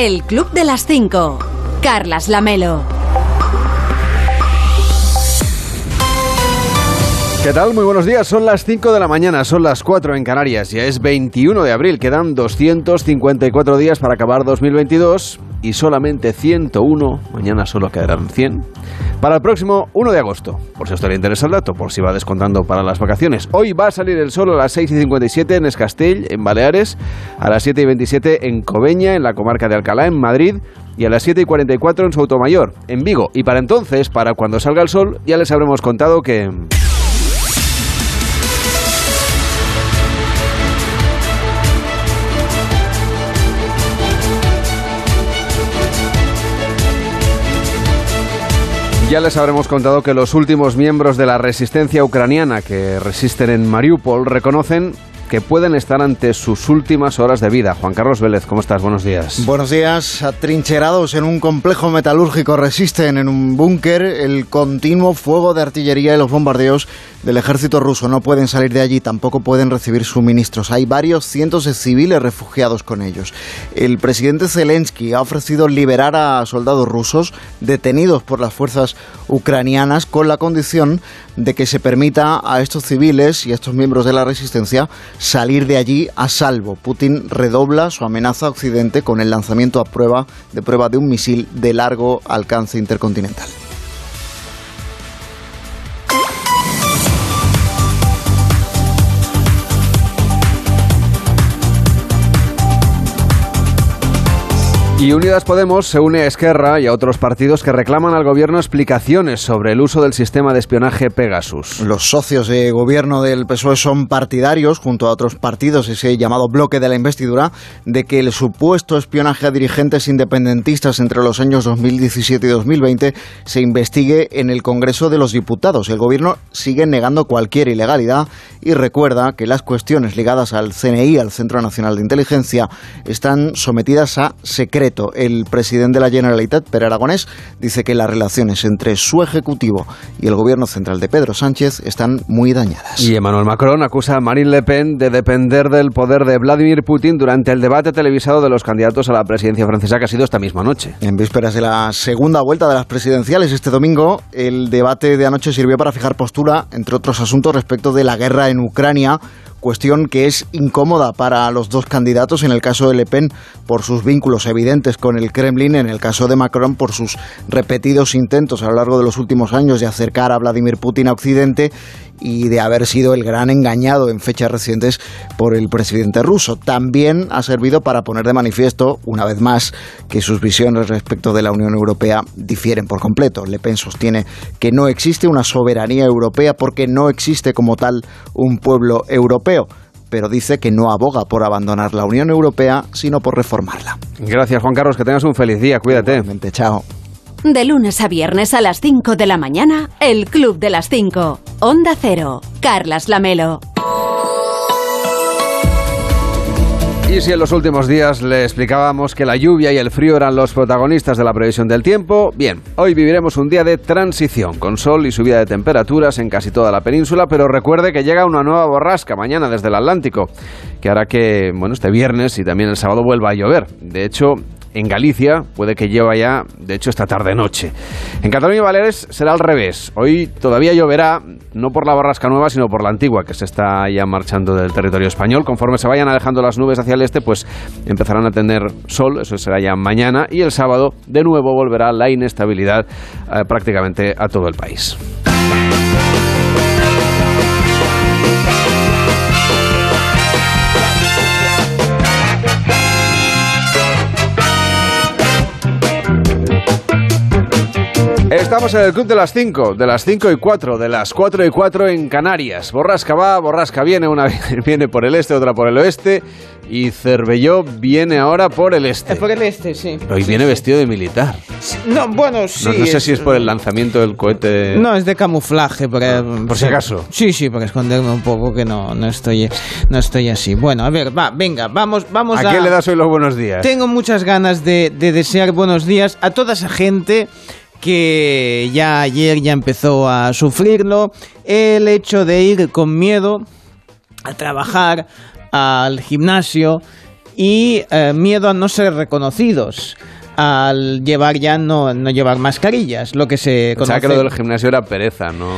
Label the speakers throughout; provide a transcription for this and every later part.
Speaker 1: El Club de las 5. Carlas Lamelo.
Speaker 2: ¿Qué tal? Muy buenos días. Son las 5 de la mañana, son las 4 en Canarias. Ya es 21 de abril. Quedan 254 días para acabar 2022 y solamente 101, mañana solo quedarán 100, para el próximo 1 de agosto. Por si os le interesa el dato, por si va descontando para las vacaciones. Hoy va a salir el sol a las 6 y 57 en Escastell, en Baleares, a las 7 y 27 en Cobeña, en la comarca de Alcalá, en Madrid, y a las 7 y 44 en Soutomayor, en Vigo. Y para entonces, para cuando salga el sol, ya les habremos contado que... Ya les habremos contado que los últimos miembros de la resistencia ucraniana que resisten en Mariupol reconocen que pueden estar ante sus últimas horas de vida. Juan Carlos Vélez, ¿cómo estás? Buenos días.
Speaker 3: Buenos días. Atrincherados en un complejo metalúrgico resisten en un búnker el continuo fuego de artillería y los bombardeos del ejército ruso. No pueden salir de allí, tampoco pueden recibir suministros. Hay varios cientos de civiles refugiados con ellos. El presidente Zelensky ha ofrecido liberar a soldados rusos detenidos por las fuerzas ucranianas con la condición de que se permita a estos civiles y a estos miembros de la resistencia salir de allí a salvo. Putin redobla su amenaza a Occidente con el lanzamiento a prueba de prueba de un misil de largo alcance intercontinental.
Speaker 2: Y Unidas Podemos se une a Esquerra y a otros partidos que reclaman al gobierno explicaciones sobre el uso del sistema de espionaje Pegasus.
Speaker 3: Los socios de gobierno del PSOE son partidarios, junto a otros partidos, ese llamado bloque de la investidura, de que el supuesto espionaje a dirigentes independentistas entre los años 2017 y 2020 se investigue en el Congreso de los Diputados. El gobierno sigue negando cualquier ilegalidad y recuerda que las cuestiones ligadas al CNI, al Centro Nacional de Inteligencia, están sometidas a secreto el presidente de la Generalitat, Per Aragonés, dice que las relaciones entre su ejecutivo y el gobierno central de Pedro Sánchez están muy dañadas.
Speaker 2: Y Emmanuel Macron acusa a Marine Le Pen de depender del poder de Vladimir Putin durante el debate televisado de los candidatos a la presidencia francesa que ha sido esta misma noche.
Speaker 3: En vísperas de la segunda vuelta de las presidenciales este domingo, el debate de anoche sirvió para fijar postura, entre otros asuntos, respecto de la guerra en Ucrania cuestión que es incómoda para los dos candidatos, en el caso de Le Pen por sus vínculos evidentes con el Kremlin, en el caso de Macron por sus repetidos intentos a lo largo de los últimos años de acercar a Vladimir Putin a Occidente y de haber sido el gran engañado en fechas recientes por el presidente ruso. También ha servido para poner de manifiesto, una vez más, que sus visiones respecto de la Unión Europea difieren por completo. Le Pen sostiene que no existe una soberanía europea porque no existe como tal un pueblo europeo pero dice que no aboga por abandonar la Unión Europea, sino por reformarla.
Speaker 2: Gracias, Juan Carlos, que tengas un feliz día, cuídate.
Speaker 3: Igualmente, chao.
Speaker 1: De lunes a viernes a las 5 de la mañana, El Club de las 5. Onda Cero. Carlas Lamelo.
Speaker 2: Y si en los últimos días le explicábamos que la lluvia y el frío eran los protagonistas de la previsión del tiempo, bien, hoy viviremos un día de transición, con sol y subida de temperaturas en casi toda la península, pero recuerde que llega una nueva borrasca mañana desde el Atlántico, que hará que, bueno, este viernes y también el sábado vuelva a llover. De hecho, en Galicia puede que llueva ya, de hecho, esta tarde-noche. En Cataluña y Baleares será al revés. Hoy todavía lloverá, no por la borrasca nueva, sino por la antigua, que se está ya marchando del territorio español. Conforme se vayan alejando las nubes hacia el este, pues empezarán a tener sol, eso será ya mañana, y el sábado de nuevo volverá la inestabilidad eh, prácticamente a todo el país. Estamos en el club de las 5, de las 5 y 4, de las 4 y 4 en Canarias. Borrasca va, borrasca viene, una viene por el este, otra por el oeste. Y Cervelló viene ahora por el este.
Speaker 4: Es por el este, sí.
Speaker 2: Hoy viene vestido de militar.
Speaker 4: No, bueno, sí.
Speaker 2: No, no sé si es por el lanzamiento del cohete.
Speaker 4: No, es de camuflaje. Porque,
Speaker 2: por si acaso.
Speaker 4: Sí, sí, para esconderme un poco que no, no, estoy, no estoy así. Bueno, a ver, va, venga, vamos, vamos
Speaker 2: a... ¿A qué le das hoy los buenos días?
Speaker 4: Tengo muchas ganas de, de desear buenos días a toda esa gente que ya ayer ya empezó a sufrirlo, el hecho de ir con miedo a trabajar al gimnasio y eh, miedo a no ser reconocidos al llevar ya no, no llevar mascarillas, lo que se conoce.
Speaker 2: O sea, que lo del gimnasio era pereza, ¿no?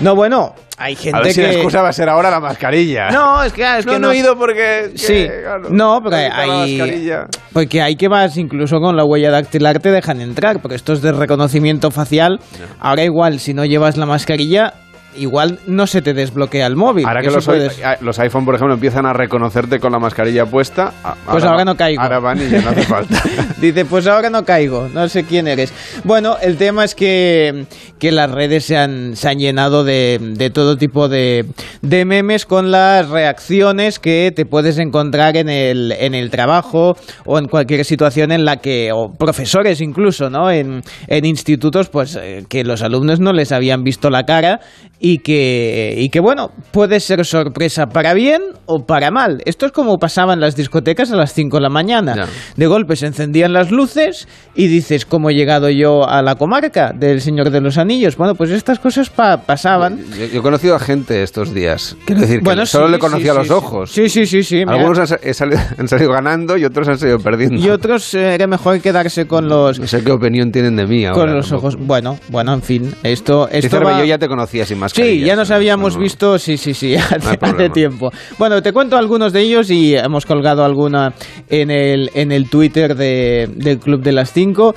Speaker 4: No, bueno, hay gente
Speaker 2: a ver si
Speaker 4: que...
Speaker 2: la excusa va a ser ahora la mascarilla.
Speaker 4: No, es que, es
Speaker 2: no,
Speaker 4: que
Speaker 2: no he ido porque...
Speaker 4: Sí,
Speaker 2: claro,
Speaker 4: no, porque hay... Porque hay que vas, incluso con la huella dactilar te dejan entrar, porque esto es de reconocimiento facial. Ahora igual, si no llevas la mascarilla, igual no se te desbloquea el móvil.
Speaker 2: Ahora que los,
Speaker 4: puedes-
Speaker 2: i- los iPhone, por ejemplo, empiezan a reconocerte con la mascarilla puesta.
Speaker 4: Pues ahora no caigo.
Speaker 2: Ahora van y ya no hace falta.
Speaker 4: Dice, pues ahora no caigo, no sé quién eres. Bueno, el tema es que, que las redes se han, se han llenado de, de todo tipo de, de memes con las reacciones que te puedes encontrar en el, en el trabajo o en cualquier situación en la que, o profesores incluso, ¿no? En, en institutos, pues eh, que los alumnos no les habían visto la cara y que, y que, bueno, puede ser sorpresa para bien o para mal. Esto es como pasaba en las discotecas a las 5 de la mañana.
Speaker 2: Ya.
Speaker 4: De golpe se encendían las luces y dices, ¿cómo he llegado yo a la comarca del Señor de los Anillos? Bueno, pues estas cosas pa- pasaban.
Speaker 2: Yo, yo he conocido a gente estos días. Quiero decir que
Speaker 4: Bueno,
Speaker 2: solo
Speaker 4: sí,
Speaker 2: le conocía
Speaker 4: sí,
Speaker 2: los
Speaker 4: sí,
Speaker 2: ojos.
Speaker 4: Sí, sí, sí, sí.
Speaker 2: Algunos han, salido, han salido ganando y otros han salido perdiendo.
Speaker 4: Y otros eh, era mejor quedarse con los
Speaker 2: No sé qué opinión tienen de mí ahora.
Speaker 4: con los
Speaker 2: tampoco.
Speaker 4: ojos. Bueno, bueno, en fin, esto esto va-
Speaker 2: yo ya te conocía sin
Speaker 4: Sí, ya nos habíamos
Speaker 2: No,
Speaker 4: visto, sí, sí, sí, hace, tiempo. Bueno, te cuento algunos de ellos y hemos colgado alguna en el, en el Twitter de- del Club de las 5.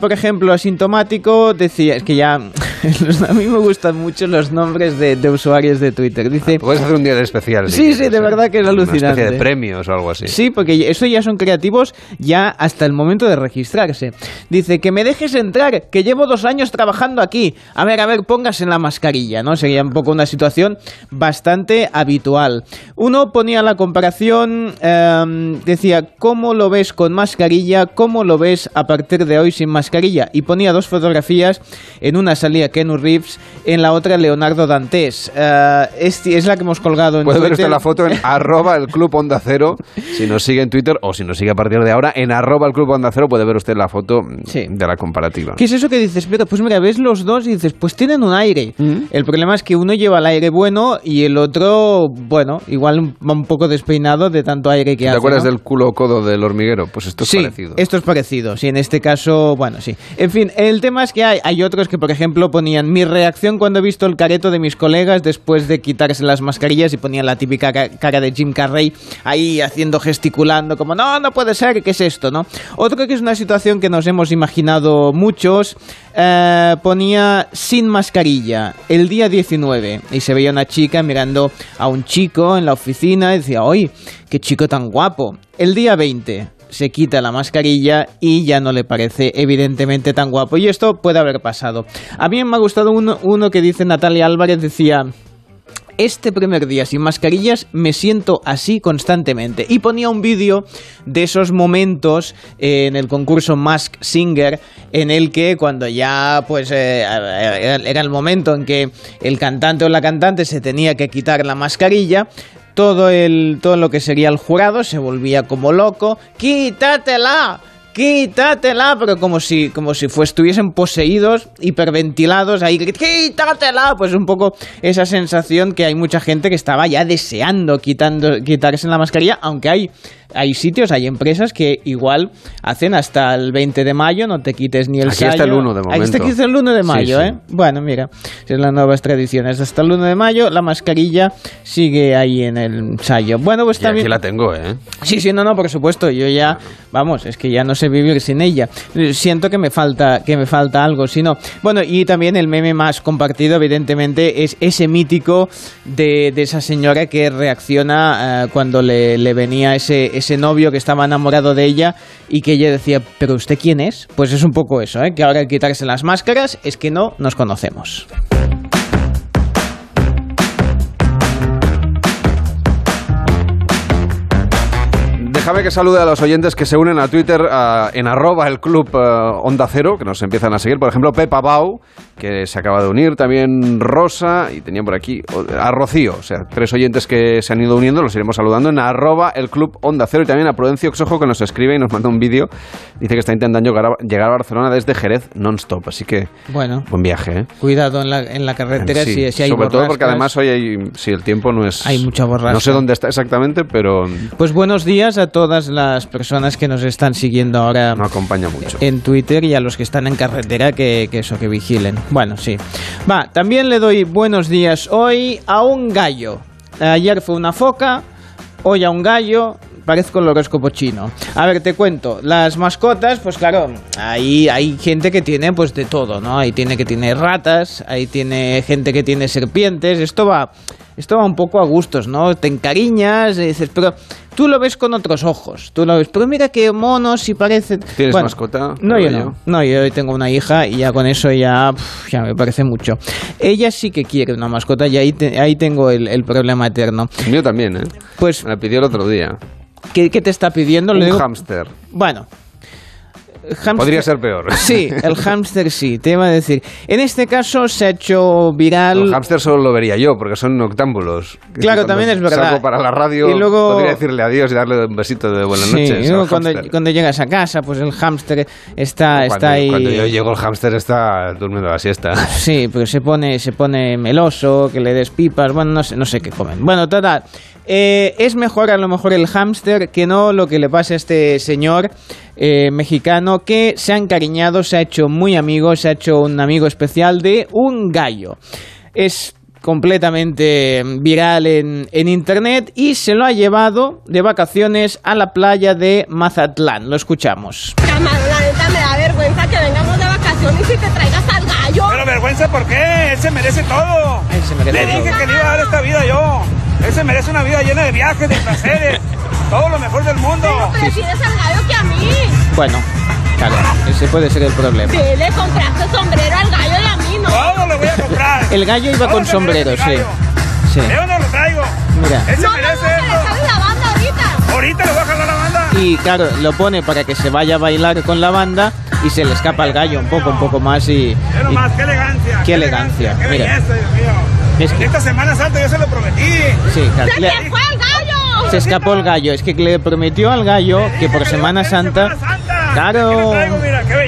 Speaker 4: por ejemplo, asintomático decía, es que ya a mí me gustan mucho los nombres de, de usuarios de Twitter. Dice,
Speaker 2: Puedes hacer un día de especial.
Speaker 4: Sí, sí, de
Speaker 2: ¿eh?
Speaker 4: verdad que es
Speaker 2: Una
Speaker 4: alucinante.
Speaker 2: especie de premios o algo así.
Speaker 4: Sí, porque eso ya son creativos ya hasta el momento de registrarse. Dice, que me dejes entrar, que llevo dos años trabajando aquí. A ver, a ver, póngase la mascarilla, ¿no? Sería un poco una situación bastante habitual. Uno ponía la comparación, em, decía, ¿cómo lo ves con mascarilla? ¿Cómo lo ves a partir de hoy sin mascarilla? Y ponía dos fotografías, en una salía Kenu Reeves, en la otra Leonardo Dantes. Eh, es, es la que hemos colgado en
Speaker 2: Puede ver usted la foto en arroba el club onda cero, si nos sigue en Twitter o si nos sigue a partir de ahora, en arroba el club onda cero puede ver usted la foto mm,
Speaker 4: Sí.
Speaker 2: de la comparativa.
Speaker 4: ¿Qué es eso que dices? Pero, pues mira, ves los dos y dices, pues tienen un aire. El problema es que uno lleva el aire bueno y el otro, bueno, igual va un poco despeinado de tanto aire que
Speaker 2: ¿Te
Speaker 4: hace.
Speaker 2: acuerdas
Speaker 4: ¿no?
Speaker 2: del culo codo del hormiguero? Pues esto es
Speaker 4: sí,
Speaker 2: parecido.
Speaker 4: esto es parecido. Sí, en este caso, bueno, sí. En fin, el tema es que hay, hay otros que, por ejemplo, ponían mi reacción cuando he visto el careto de mis colegas después de quitarse las mascarillas y ponían la típica ca- cara de Jim Carrey ahí haciendo, gesticulando, como, no, no puede ser, ¿qué es esto, no? Otro que es una situación que nos hemos imaginado muchos, eh, ponía sin mascarilla el día 19 y se veía una chica mirando a un chico en la oficina y decía, ¡ay, qué chico tan guapo! El día 20 se quita la mascarilla y ya no le parece evidentemente tan guapo. Y esto puede haber pasado. A mí me ha gustado uno, uno que dice Natalia Álvarez, decía... Este primer día sin mascarillas me siento así constantemente. Y ponía un vídeo de esos momentos eh, en el concurso Mask Singer en el que cuando ya pues eh, era era el momento en que el cantante o la cantante se tenía que quitar la mascarilla, todo el todo lo que sería el jurado se volvía como loco, quítatela. Quítatela, pero como si, como si estuviesen poseídos, hiperventilados, ahí, quítatela, pues un poco esa sensación que hay mucha gente que estaba ya deseando quitando, quitarse la mascarilla, aunque hay, hay sitios, hay empresas que igual hacen hasta el 20 de mayo, no te quites ni el
Speaker 2: Aquí hasta
Speaker 4: sayo.
Speaker 2: el 1 de
Speaker 4: Aquí está
Speaker 2: momento.
Speaker 4: aquí el 1 de mayo,
Speaker 2: sí.
Speaker 4: ¿eh? Bueno, mira, es las nuevas tradiciones. Hasta el 1 de mayo la mascarilla sigue ahí en el sayo. Bueno, pues también...
Speaker 2: aquí la tengo, ¿eh?
Speaker 4: Sí, sí, no, no, por supuesto. Yo ya, vamos, es que ya no sé vivir sin ella. Siento que me falta, que me falta algo, si no. Bueno, y también el meme más compartido, evidentemente, es ese mítico de, de esa señora que reacciona eh, cuando le, le venía ese, ese novio que estaba enamorado de ella y que ella decía, ¿pero usted quién es? Pues es un poco eso, ¿eh? Que ahora al quitarse las máscaras es que no nos conocemos.
Speaker 2: Déjame que salude a los oyentes que se unen a Twitter en arroba el club ah, Onda Cero, que nos empiezan a seguir. Por ejemplo, Pepa Bau, que se acaba de unir. También Rosa, y tenía por aquí a Rocío. O sea, tres oyentes que se han ido uniendo, los iremos saludando en arroba el club Onda Cero. Y también a Prudencio Xojo, que nos escribe y nos manda un vídeo. Dice que está intentando llegar a, llegar a Barcelona desde Jerez non-stop. Así que,
Speaker 4: Bueno,
Speaker 2: buen viaje, ¿eh?
Speaker 4: cuidado en la, en la carretera
Speaker 2: Sí,
Speaker 4: si, si hay
Speaker 2: sobre todo porque
Speaker 4: borrascas.
Speaker 2: además hoy hay, si el tiempo no es...
Speaker 4: Hay mucha borrasca.
Speaker 2: No sé dónde está exactamente, pero...
Speaker 4: Pues buenos días a todas las personas que nos están siguiendo ahora
Speaker 2: No acompaña mucho.
Speaker 4: en Twitter y a los que están en carretera que, que eso, que vigilen. Bueno, sí. Va, también le doy buenos días hoy a un gallo. Ayer fue una foca, hoy a un gallo. Parezco el horóscopo chino. A ver, te cuento. Las mascotas, pues claro, ahí hay gente que tiene pues de todo, ¿no? Ahí tiene que tiene ratas, ahí tiene gente que tiene serpientes. Esto va, esto va un poco a gustos, ¿no? Te encariñas y dices, pero tú lo ves con otros ojos. Tú lo ves, pero mira qué monos y parece.
Speaker 2: ¿Tienes mascota?
Speaker 4: No, yo no. No, yo tengo una hija y ya con eso ya, ya me parece mucho. Ella sí que quiere una mascota y ahí, te- ahí tengo el, el problema eterno.
Speaker 2: Mío también, ¿eh?
Speaker 4: Pues,
Speaker 2: Me la pidió el otro día.
Speaker 4: ¿qué, qué te está pidiendo?
Speaker 2: Un hámster.
Speaker 4: Bueno.
Speaker 2: Podría ser peor.
Speaker 4: Sí, el hámster sí, te iba a decir. En este caso se ha hecho viral.
Speaker 2: El hámster solo lo vería yo, porque son noctámbulos.
Speaker 4: Claro, también es verdad.
Speaker 2: Salgo para la radio,
Speaker 4: Y luego-
Speaker 2: podría decirle adiós y darle un besito de buenas
Speaker 4: Sí,
Speaker 2: noches.
Speaker 4: y luego cuando, cuando llegas a casa, pues el hámster está,
Speaker 2: cuando,
Speaker 4: está ahí.
Speaker 2: Cuando yo llego, el hámster está durmiendo la siesta.
Speaker 4: Sí, pero se pone, se pone meloso, que le des pipas, bueno, no sé, no sé qué comen. Bueno, total, eh, es mejor a lo mejor el hámster que no lo que le pasa a este señor eh, mexicano que se ha encariñado, se ha hecho muy amigo, se ha hecho un amigo especial de un gallo. Es completamente viral en, en internet y se lo ha llevado de vacaciones a la playa de Mazatlán. Lo escuchamos.
Speaker 5: Camarón, la neta me da vergüenza que vengamos de vacaciones y te traigas al gallo.
Speaker 6: Pero vergüenza, ¿por qué? Él se merece todo.
Speaker 4: Él se merece
Speaker 6: Le dije
Speaker 4: todo.
Speaker 6: que le iba a dar esta vida yo. Él se merece una vida llena de viajes, de placeres. todo lo mejor del mundo.
Speaker 5: Prefieres al gallo que a mí.
Speaker 4: Bueno, claro, ese puede ser el problema.
Speaker 5: Sí, le compraste sombrero al gallo y a mí no.
Speaker 6: Todo lo voy a comprar.
Speaker 4: El gallo iba
Speaker 6: Todo
Speaker 4: con sombrero, sí. Sí.
Speaker 6: ¿De dónde lo traigo?
Speaker 4: Mira.
Speaker 6: Él se
Speaker 5: No, no, no,
Speaker 6: merece
Speaker 5: le
Speaker 6: eso.
Speaker 5: sale la banda ahorita.
Speaker 6: Ahorita le voy a jalar la banda.
Speaker 4: Y claro, lo pone para que se vaya a bailar con la banda y se le escapa al gallo un poco, un poco más y...
Speaker 6: Qué
Speaker 4: y-
Speaker 6: nomás, qué elegancia.
Speaker 4: Qué elegancia,
Speaker 6: Qué
Speaker 4: mira.
Speaker 6: belleza, Dios mío.
Speaker 4: Es que-
Speaker 6: Esta Semana Santa yo se lo prometí.
Speaker 4: sí, claro,
Speaker 5: ¡Se
Speaker 4: le-
Speaker 5: fue el gallo!
Speaker 4: se escapó el gallo. Es que le prometió al gallo que por Semana Santa... Claro.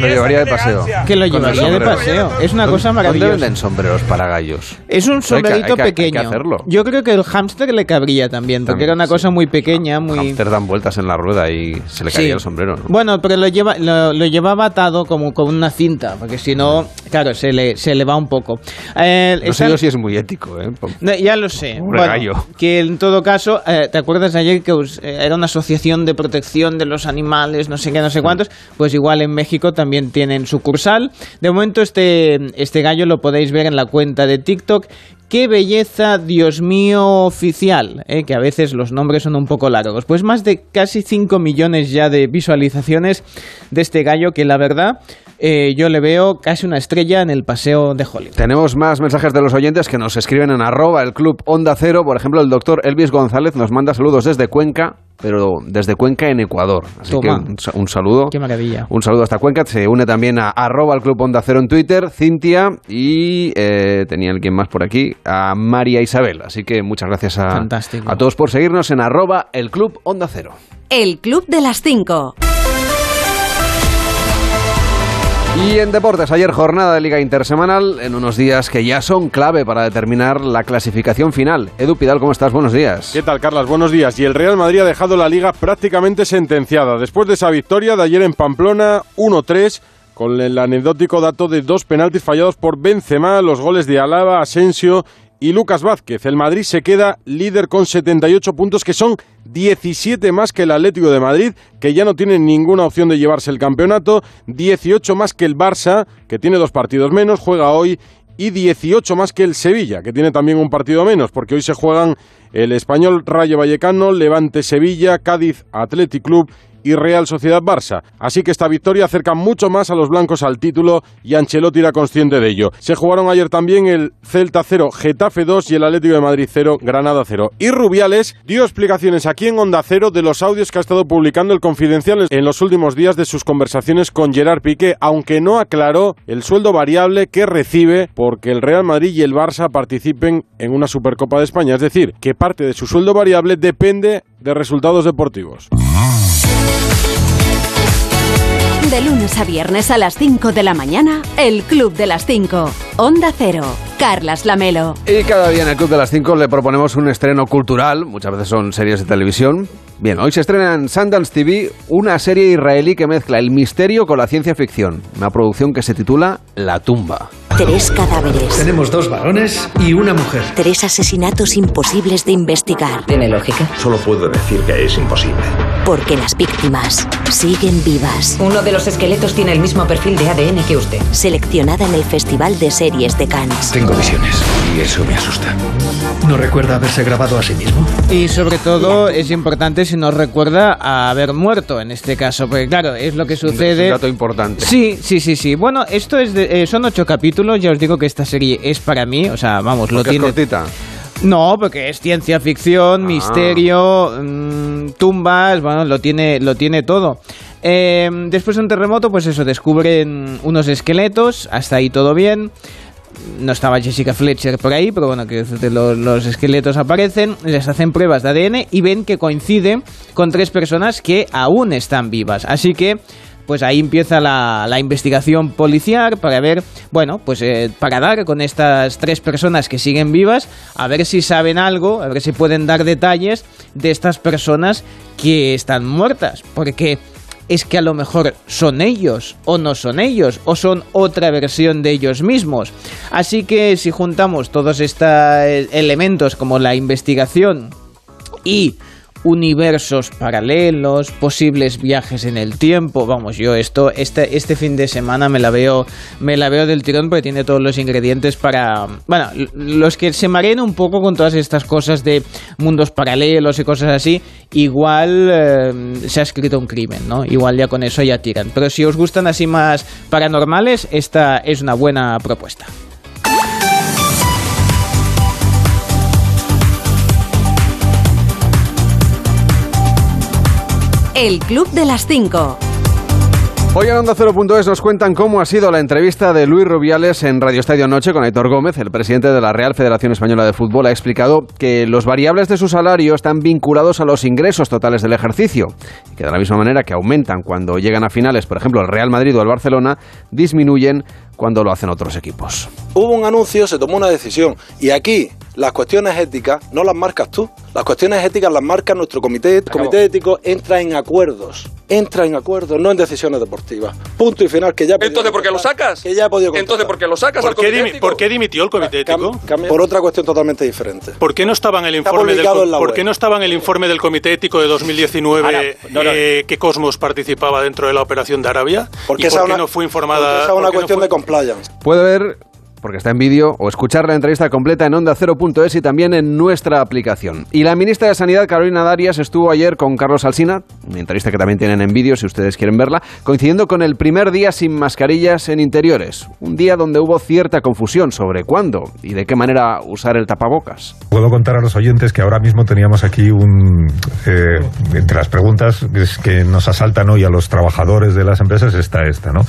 Speaker 6: Lo
Speaker 2: llevaría de paseo.
Speaker 4: Que lo llevaría de paseo. Es una cosa
Speaker 2: ¿Dónde
Speaker 4: maravillosa.
Speaker 2: venden sombreros para gallos?
Speaker 4: Es un sombrerito pequeño.
Speaker 2: hacerlo.
Speaker 4: Yo creo que el hámster le cabría también, porque
Speaker 2: También,
Speaker 4: era una
Speaker 2: sí.
Speaker 4: cosa muy pequeña, muy...
Speaker 2: Hámster dan vueltas en la rueda y se le caía
Speaker 4: Sí.
Speaker 2: el sombrero, ¿no?
Speaker 4: Bueno, pero lo, lleva, lo, lo llevaba atado como con una cinta, porque si no, claro, se le, se le va un poco. Eh,
Speaker 2: no sé yo si es muy ético, ¿eh?
Speaker 4: No, ya lo sé.
Speaker 2: Pobre gallo.
Speaker 4: Que en todo caso, eh, ¿te acuerdas ayer que eh, era una asociación de protección de los animales, no sé qué, no sé cuántos? Pues igual en México también tienen sucursal. De momento este, este gallo lo podéis ver en la cuenta de TikTok. Qué belleza, Dios mío, oficial, eh, que a veces los nombres son un poco largos. Pues más de casi 5 millones ya de visualizaciones de este gallo que la verdad eh, yo le veo casi una estrella en el paseo de Hollywood.
Speaker 2: Tenemos más mensajes de los oyentes que nos escriben en arroba el club Onda Cero. Por ejemplo, el doctor Elvis González nos manda saludos desde Cuenca, pero desde Cuenca en Ecuador. Así
Speaker 4: Toma.
Speaker 2: que un, sa- un saludo.
Speaker 4: Qué maravilla.
Speaker 2: Un saludo hasta Cuenca. Se une también a arroba el club Onda Cero en Twitter, Cintia y eh, tenía alguien más por aquí, a María Isabel. Así que muchas gracias a,
Speaker 4: Fantástico.
Speaker 2: a todos por seguirnos en arroba el club Onda Cero.
Speaker 1: El Club de las 5.
Speaker 2: Y en deportes, ayer jornada de Liga Intersemanal, en unos días que ya son clave para determinar la clasificación final. Edu Pidal, ¿cómo estás? Buenos días.
Speaker 7: ¿Qué tal, Carlas? Buenos días. Y el Real Madrid ha dejado la liga prácticamente sentenciada. Después de esa victoria de ayer en Pamplona, 1-3, con el anecdótico dato de dos penaltis fallados por Benzema, los goles de Alaba, Asensio y Lucas Vázquez. El Madrid se queda líder con 78 puntos, que son 17 más que el Atlético de Madrid, que ya no tiene ninguna opción de llevarse el campeonato, 18 más que el Barça, que tiene dos partidos menos, juega hoy y 18 más que el Sevilla, que tiene también un partido menos, porque hoy se juegan el Español Rayo Vallecano, Levante Sevilla, Cádiz Athletic Club y Real Sociedad Barça. Así que esta victoria acerca mucho más a los blancos al título y Ancelotti era consciente de ello. Se jugaron ayer también el Celta 0, Getafe 2 y el Atlético de Madrid 0, Granada 0. Y Rubiales dio explicaciones aquí en Onda Cero de los audios que ha estado publicando el Confidencial en los últimos días de sus conversaciones con Gerard Piqué, aunque no aclaró el sueldo variable que recibe porque el Real Madrid y el Barça participen en una Supercopa de España. Es decir, que parte de su sueldo variable depende de resultados deportivos.
Speaker 1: De lunes a viernes a las 5 de la mañana, El Club de las 5. Onda Cero, Carlas Lamelo.
Speaker 2: Y cada día en el Club de las 5 le proponemos un estreno cultural, muchas veces son series de televisión. Bien, hoy se estrena en Sundance TV una serie israelí que mezcla el misterio con la ciencia ficción, una producción que se titula La tumba.
Speaker 8: Tres cadáveres.
Speaker 9: Tenemos dos varones y una mujer.
Speaker 8: Tres asesinatos imposibles de investigar.
Speaker 10: ¿Tiene lógica?
Speaker 11: Solo puedo decir que es imposible.
Speaker 8: Porque las víctimas siguen vivas.
Speaker 10: Uno de los esqueletos tiene el mismo perfil de ADN que usted.
Speaker 8: Seleccionada en el Festival de Series de Cannes.
Speaker 11: Tengo visiones y eso me asusta.
Speaker 9: ¿No recuerda haberse grabado a sí mismo?
Speaker 4: Y sobre todo es importante si nos recuerda a haber muerto en este caso, porque claro, es lo que sucede.
Speaker 2: Un dato importante.
Speaker 4: Sí, sí, sí, sí. Bueno, esto es de, eh, son ocho capítulos. Ya os digo que esta serie es para mí. O sea, vamos, lo
Speaker 2: Porque
Speaker 4: tiene.
Speaker 2: es cortita.
Speaker 4: No, porque es ciencia ficción,
Speaker 2: Ah.
Speaker 4: misterio, mm, tumbas, bueno, lo tiene, lo tiene todo. Eh, después de un terremoto, pues eso, descubren unos esqueletos, hasta ahí todo bien. No estaba Jessica Fletcher por ahí, pero bueno, que los, esqueletos aparecen, les hacen pruebas de ADN y ven que coinciden con tres personas que aún están vivas. Así que pues ahí empieza la, la investigación policial para ver, bueno, pues eh, para dar con estas tres personas que siguen vivas, a ver si saben algo, a ver si pueden dar detalles de estas personas que están muertas, porque es que a lo mejor son ellos o no son ellos o son otra versión de ellos mismos. Así que si juntamos todos estos elementos como la investigación y universos paralelos, posibles viajes en el tiempo. Vamos, yo esto este este fin de semana me la veo me la veo del tirón porque tiene todos los ingredientes para, bueno, los que se mareen un poco con todas estas cosas de mundos paralelos y cosas así, igual eh, se ha escrito un crimen, ¿no? Igual ya con eso ya tiran. Pero si os gustan así más paranormales, esta es una buena propuesta.
Speaker 1: El Club de las 5.
Speaker 2: Hoy en Onda 0.es nos cuentan cómo ha sido la entrevista de Luis Rubiales en Radio Estadio Noche con Aitor Gómez, el presidente de la Real Federación Española de Fútbol. Ha explicado que los variables de su salario están vinculados a los ingresos totales del ejercicio y que de la misma manera que aumentan cuando llegan a finales, por ejemplo, el Real Madrid o el Barcelona, disminuyen cuando lo hacen otros equipos.
Speaker 12: Hubo un anuncio, se tomó una decisión y aquí las cuestiones éticas no las marcas tú. Las cuestiones éticas las marca nuestro comité. El comité ético entra en acuerdos. Entra en acuerdos, no en decisiones deportivas. Punto y final que ya...
Speaker 13: Entonces, ¿por qué lo sacas?
Speaker 12: Que ya he podido
Speaker 13: Entonces, ¿por qué lo sacas al
Speaker 14: ¿Por qué,
Speaker 13: comité
Speaker 14: dimi-
Speaker 13: ético?
Speaker 14: por qué dimitió el comité ético?
Speaker 12: Por otra cuestión totalmente diferente.
Speaker 14: ¿Por qué no estaba en el informe del
Speaker 12: publicado en la
Speaker 14: ¿Por
Speaker 12: web.
Speaker 14: qué no estaba en el informe del comité ético de 2019
Speaker 12: Ahora, no, no.
Speaker 14: eh, que Cosmos participaba dentro de la operación de Arabia?
Speaker 12: Porque
Speaker 14: ¿Y
Speaker 12: esa
Speaker 14: por qué
Speaker 12: una-
Speaker 14: no fue informada?
Speaker 12: porque esa es una
Speaker 14: qué no
Speaker 12: cuestión
Speaker 14: fue-
Speaker 12: de
Speaker 2: Puede ver, porque está en vídeo, o escuchar la entrevista completa en onda0.es y también en nuestra aplicación. Y la ministra de Sanidad, Carolina Darias, estuvo ayer con Carlos Alsina, una entrevista que también tienen en vídeo si ustedes quieren verla, coincidiendo con el primer día sin mascarillas en interiores. Un día donde hubo cierta confusión sobre cuándo y de qué manera usar el tapabocas.
Speaker 15: Puedo contar a los oyentes que ahora mismo teníamos aquí un. eh, entre las preguntas que nos asaltan hoy a los trabajadores de las empresas está esta, ¿no?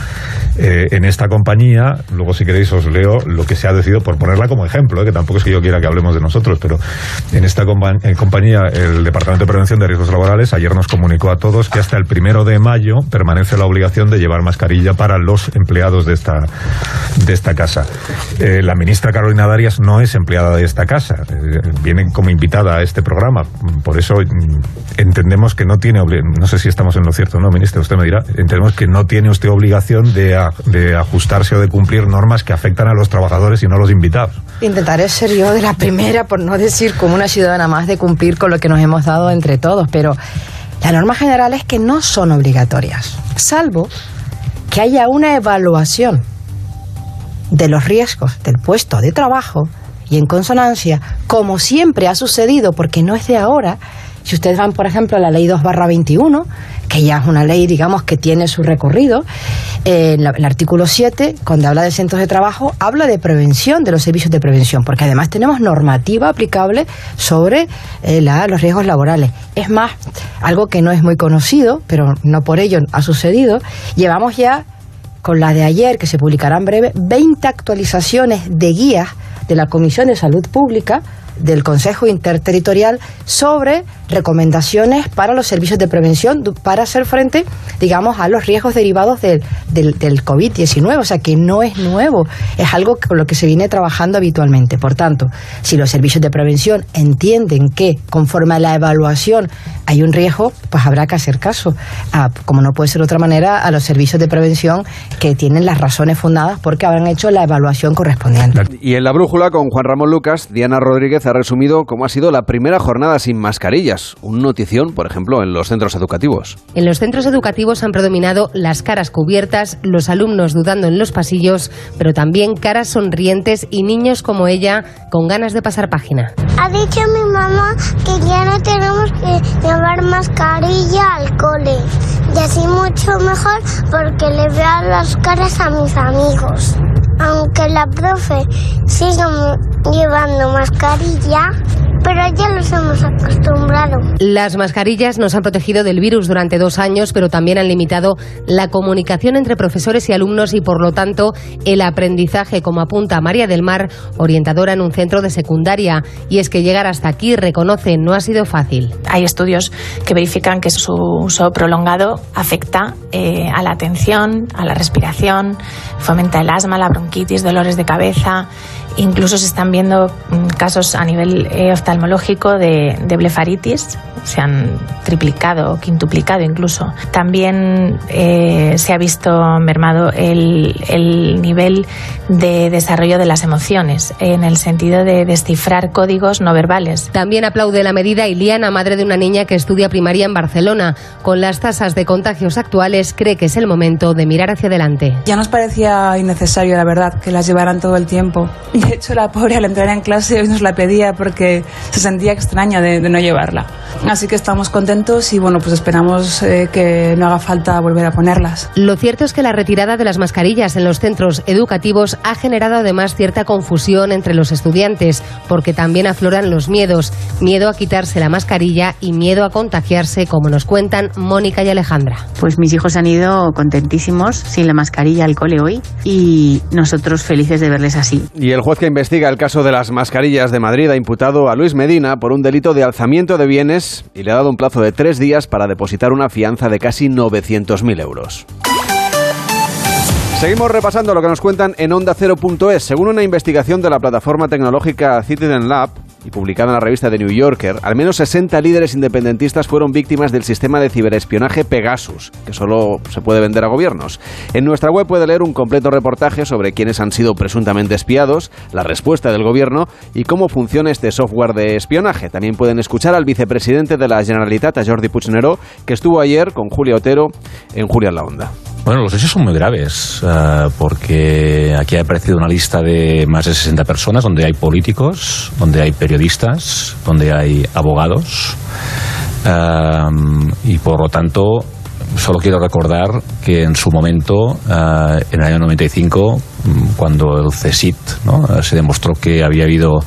Speaker 15: Eh, en esta compañía, luego si queréis os leo lo que se ha decidido, por ponerla como ejemplo, ¿eh? que tampoco es que yo quiera que hablemos de nosotros, pero en esta compa- eh, compañía, el Departamento de Prevención de Riesgos Laborales ayer nos comunicó a todos que hasta el primero de mayo permanece la obligación de llevar mascarilla para los empleados de esta, de esta casa. Eh, la ministra Carolina Darias no es empleada de esta casa, eh, viene como invitada a este programa. Por eso mm, entendemos que no tiene, no sé si estamos en lo cierto no, ministra, usted me dirá, entendemos que no tiene usted obligación de, de ajustarse o de cumplir normas que afectan a los trabajadores y no los invitados.
Speaker 16: Intentaré ser yo de la primera, por no decir como una ciudadana más, de cumplir con lo que nos hemos dado entre todos, pero la norma general es que no son obligatorias, salvo que haya una evaluación de los riesgos del puesto de trabajo y en consonancia, como siempre ha sucedido, porque no es de ahora, si ustedes van, por ejemplo, a la ley 2 barra 21, que ya es una ley, digamos, que tiene su recorrido, eh, el artículo 7, cuando habla de centros de trabajo, habla de prevención, de los servicios de prevención, porque además tenemos normativa aplicable sobre eh, la- los riesgos laborales. Es más, algo que no es muy conocido, pero no por ello ha sucedido, llevamos ya con la de ayer, que se publicará en breve, 20 actualizaciones de guías de la Comisión de Salud Pública del Consejo Interterritorial sobre recomendaciones para los servicios de prevención para hacer frente, digamos, a los riesgos derivados del, del, del COVID-19. O sea, que no es nuevo, es algo con lo que se viene trabajando habitualmente. Por tanto, si los servicios de prevención entienden que conforme a la evaluación hay un riesgo, pues habrá que hacer caso, como no puede ser de otra manera, a los servicios de prevención que tienen las razones fundadas porque habrán hecho la evaluación correspondiente.
Speaker 2: Y en la brújula con Juan Ramón Lucas, Diana Rodríguez ha resumido cómo ha sido la primera jornada sin mascarillas. Un notición, por ejemplo, en los centros educativos.
Speaker 13: En los centros educativos han predominado las caras cubiertas, los alumnos dudando en los pasillos, pero también caras sonrientes y niños como ella con ganas de pasar página.
Speaker 17: Ha dicho mi mamá que ya no tenemos que llevar mascarilla al cole. Y así mucho mejor porque le veo las caras a mis amigos. Aunque la profe siga llevando mascarilla, pero ya los hemos acostumbrado.
Speaker 13: Las mascarillas nos han protegido del virus durante dos años, pero también han limitado la comunicación entre profesores y alumnos y, por lo tanto, el aprendizaje, como apunta María del Mar, orientadora en un centro de secundaria. Y es que llegar hasta aquí, reconoce, no ha sido fácil.
Speaker 18: Hay estudios que verifican que su uso prolongado afecta eh, a la atención, a la respiración, fomenta el asma, la bronquitis, dolores de cabeza. Incluso se están viendo mm, casos a nivel eh, oftalmológico de, de, blefaritis, se han triplicado o quintuplicado incluso. También eh, se ha visto mermado el, el, nivel de desarrollo de las emociones, en el sentido de descifrar códigos no verbales.
Speaker 13: También aplaude la medida Iliana, madre de una niña que estudia primaria en Barcelona. Con las tasas de contagios actuales, cree que es el momento de mirar hacia adelante.
Speaker 19: Ya nos parecía innecesario, la verdad, que las llevaran todo el tiempo. De hecho, la pobre al entrar en clase hoy nos la pedía porque se sentía extraña de, de no llevarla. Así que estamos contentos y bueno, pues esperamos eh, que no haga falta volver a ponerlas.
Speaker 13: Lo cierto es que la retirada de las mascarillas en los centros educativos ha generado además cierta confusión entre los estudiantes, porque también afloran los miedos. Miedo a quitarse la mascarilla y miedo a contagiarse, como nos cuentan Mónica y Alejandra.
Speaker 20: Pues mis hijos han ido contentísimos sin la mascarilla al cole hoy y nosotros felices de verles así.
Speaker 2: Y el juez que investiga el caso de las mascarillas de Madrid ha imputado a Luis Medina por un delito de alzamiento de bienes y le ha dado un plazo de tres días para depositar una fianza de casi 900.000 euros. Seguimos repasando lo que nos cuentan en onda0.es. Según una investigación de la plataforma tecnológica Citizen Lab y publicada en la revista The New Yorker, al menos 60 líderes independentistas fueron víctimas del sistema de ciberespionaje Pegasus, que solo se puede vender a gobiernos. En nuestra web puede leer un completo reportaje sobre quiénes han sido presuntamente espiados, la respuesta del gobierno y cómo funciona este software de espionaje. También pueden escuchar al vicepresidente de la Generalitat, Jordi Puigneró, que estuvo ayer con Julia Otero en Julia en la Onda.
Speaker 21: Bueno, los hechos son muy graves, uh, porque aquí ha aparecido una lista de más de 60 personas, donde hay políticos, donde hay periodistas, donde hay abogados, uh, y por lo tanto, solo quiero recordar que en su momento, uh, en el año 95, cuando el CSIT ¿no? se demostró que había habido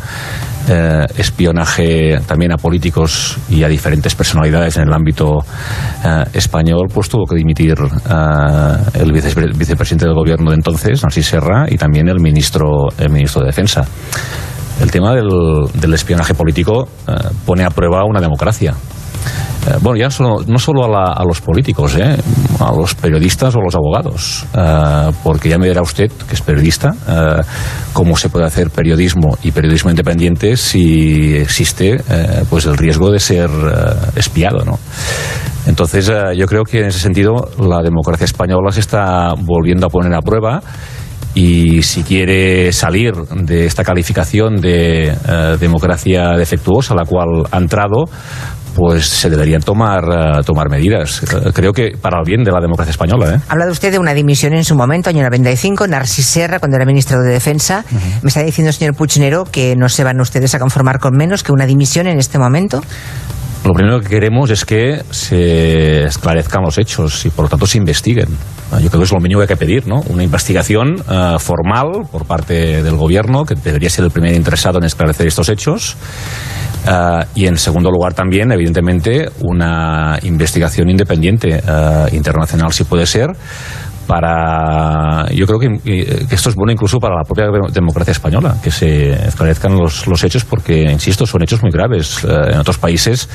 Speaker 21: eh, espionaje también a políticos y a diferentes personalidades en el ámbito eh, español, pues tuvo que dimitir eh, el vice vicepresidente del gobierno de entonces, Narcís Serra, y también el ministro, el ministro de Defensa. El tema del, del espionaje político pone a prueba una democracia. Eh, bueno, ya solo, no solo a, la, a los políticos, ¿eh? a los periodistas o a los abogados, eh, porque ya me dirá usted, que es periodista, eh, cómo se puede hacer periodismo y periodismo independiente si existe pues el riesgo de ser espiado, ¿no? Entonces, yo creo que en ese sentido la democracia española se está volviendo a poner a prueba y si quiere salir de esta calificación de eh, democracia defectuosa a la cual ha entrado, pues se deberían tomar, uh, tomar medidas. Creo que para el bien de la democracia española. ¿eh?
Speaker 22: Ha hablado usted de una dimisión en su momento, año 95, Narcís Serra, cuando era ministro de Defensa. Uh -huh. ¿Me está diciendo, señor Puigneró, que no se van ustedes a conformar con menos que una dimisión en este momento?
Speaker 21: Lo primero que queremos es que se esclarezcan los hechos y, por lo tanto, se investiguen. Yo creo que es lo mínimo que hay que pedir, ¿no? Una investigación uh, formal por parte del gobierno, que debería ser el primer interesado en esclarecer estos hechos. Uh, y en segundo lugar también, evidentemente, una investigación independiente, uh, internacional si puede ser, para yo creo que, esto es bueno incluso para la propia democracia española que se esclarezcan los, los hechos porque insisto son hechos muy graves eh, en otros países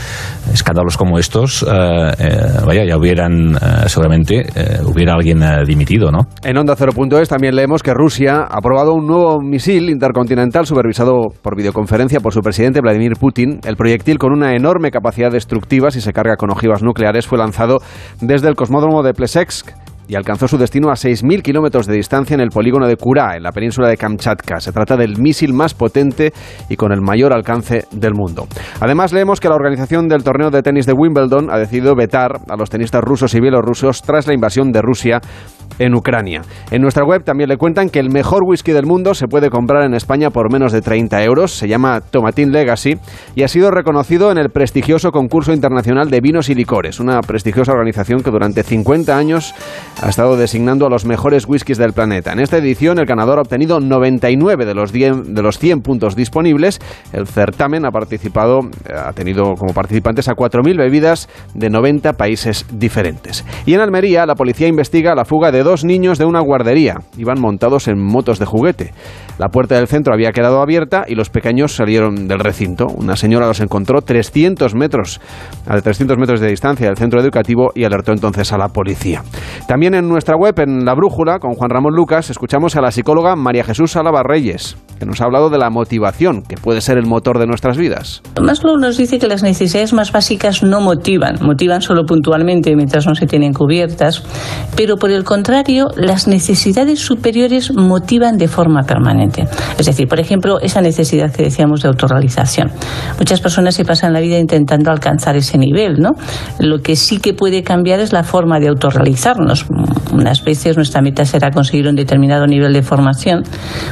Speaker 21: escándalos como estos eh, eh, vaya ya hubieran eh, seguramente hubiera alguien dimitido ¿no?
Speaker 2: en Onda 0.es también leemos que Rusia ha aprobado un nuevo misil intercontinental supervisado por videoconferencia por su presidente Vladimir Putin el proyectil con una enorme capacidad destructiva si se carga con ojivas nucleares fue lanzado desde el cosmódromo de Plesetsk y alcanzó su destino a 6.000 kilómetros de distancia en el polígono de Kura, en la península de Kamchatka. Se trata del misil más potente y con el mayor alcance del mundo. Además, leemos que la organización del torneo de tenis de Wimbledon ha decidido vetar a los tenistas rusos y bielorrusos tras la invasión de Rusia en Ucrania. En nuestra web también le cuentan que el mejor whisky del mundo se puede comprar en España por menos de 30 euros. Se llama Tomatín Legacy y ha sido reconocido en el prestigioso concurso internacional de vinos y licores, una prestigiosa organización que durante 50 años ha estado designando a los mejores whiskies del planeta. En esta edición, el ganador ha obtenido 99 de los 100, de los 100 puntos disponibles. El certamen ha participado, ha tenido como participantes a 4.000 bebidas de 90 países diferentes. Y en Almería, la policía investiga la fuga de dos niños de una guardería. Iban montados en motos de juguete. La puerta del centro había quedado abierta y los pequeños salieron del recinto. Una señora los encontró 300 metros, a 300 metros de distancia del centro educativo y alertó entonces a la policía. También en nuestra web, en La Brújula, con Juan Ramón Lucas, escuchamos a la psicóloga María Jesús Álava Reyes, nos ha hablado de la motivación, que puede ser el motor de nuestras vidas.
Speaker 23: Maslow nos dice que las necesidades más básicas no motivan, motivan solo puntualmente mientras no se tienen cubiertas, pero por el contrario, las necesidades superiores motivan de forma permanente. Es decir, por ejemplo, esa necesidad que decíamos de autorrealización. Muchas personas se pasan la vida intentando alcanzar ese nivel, ¿no? Lo que sí que puede cambiar es la forma de autorrealizarnos. Unas veces nuestra meta será conseguir un determinado nivel de formación.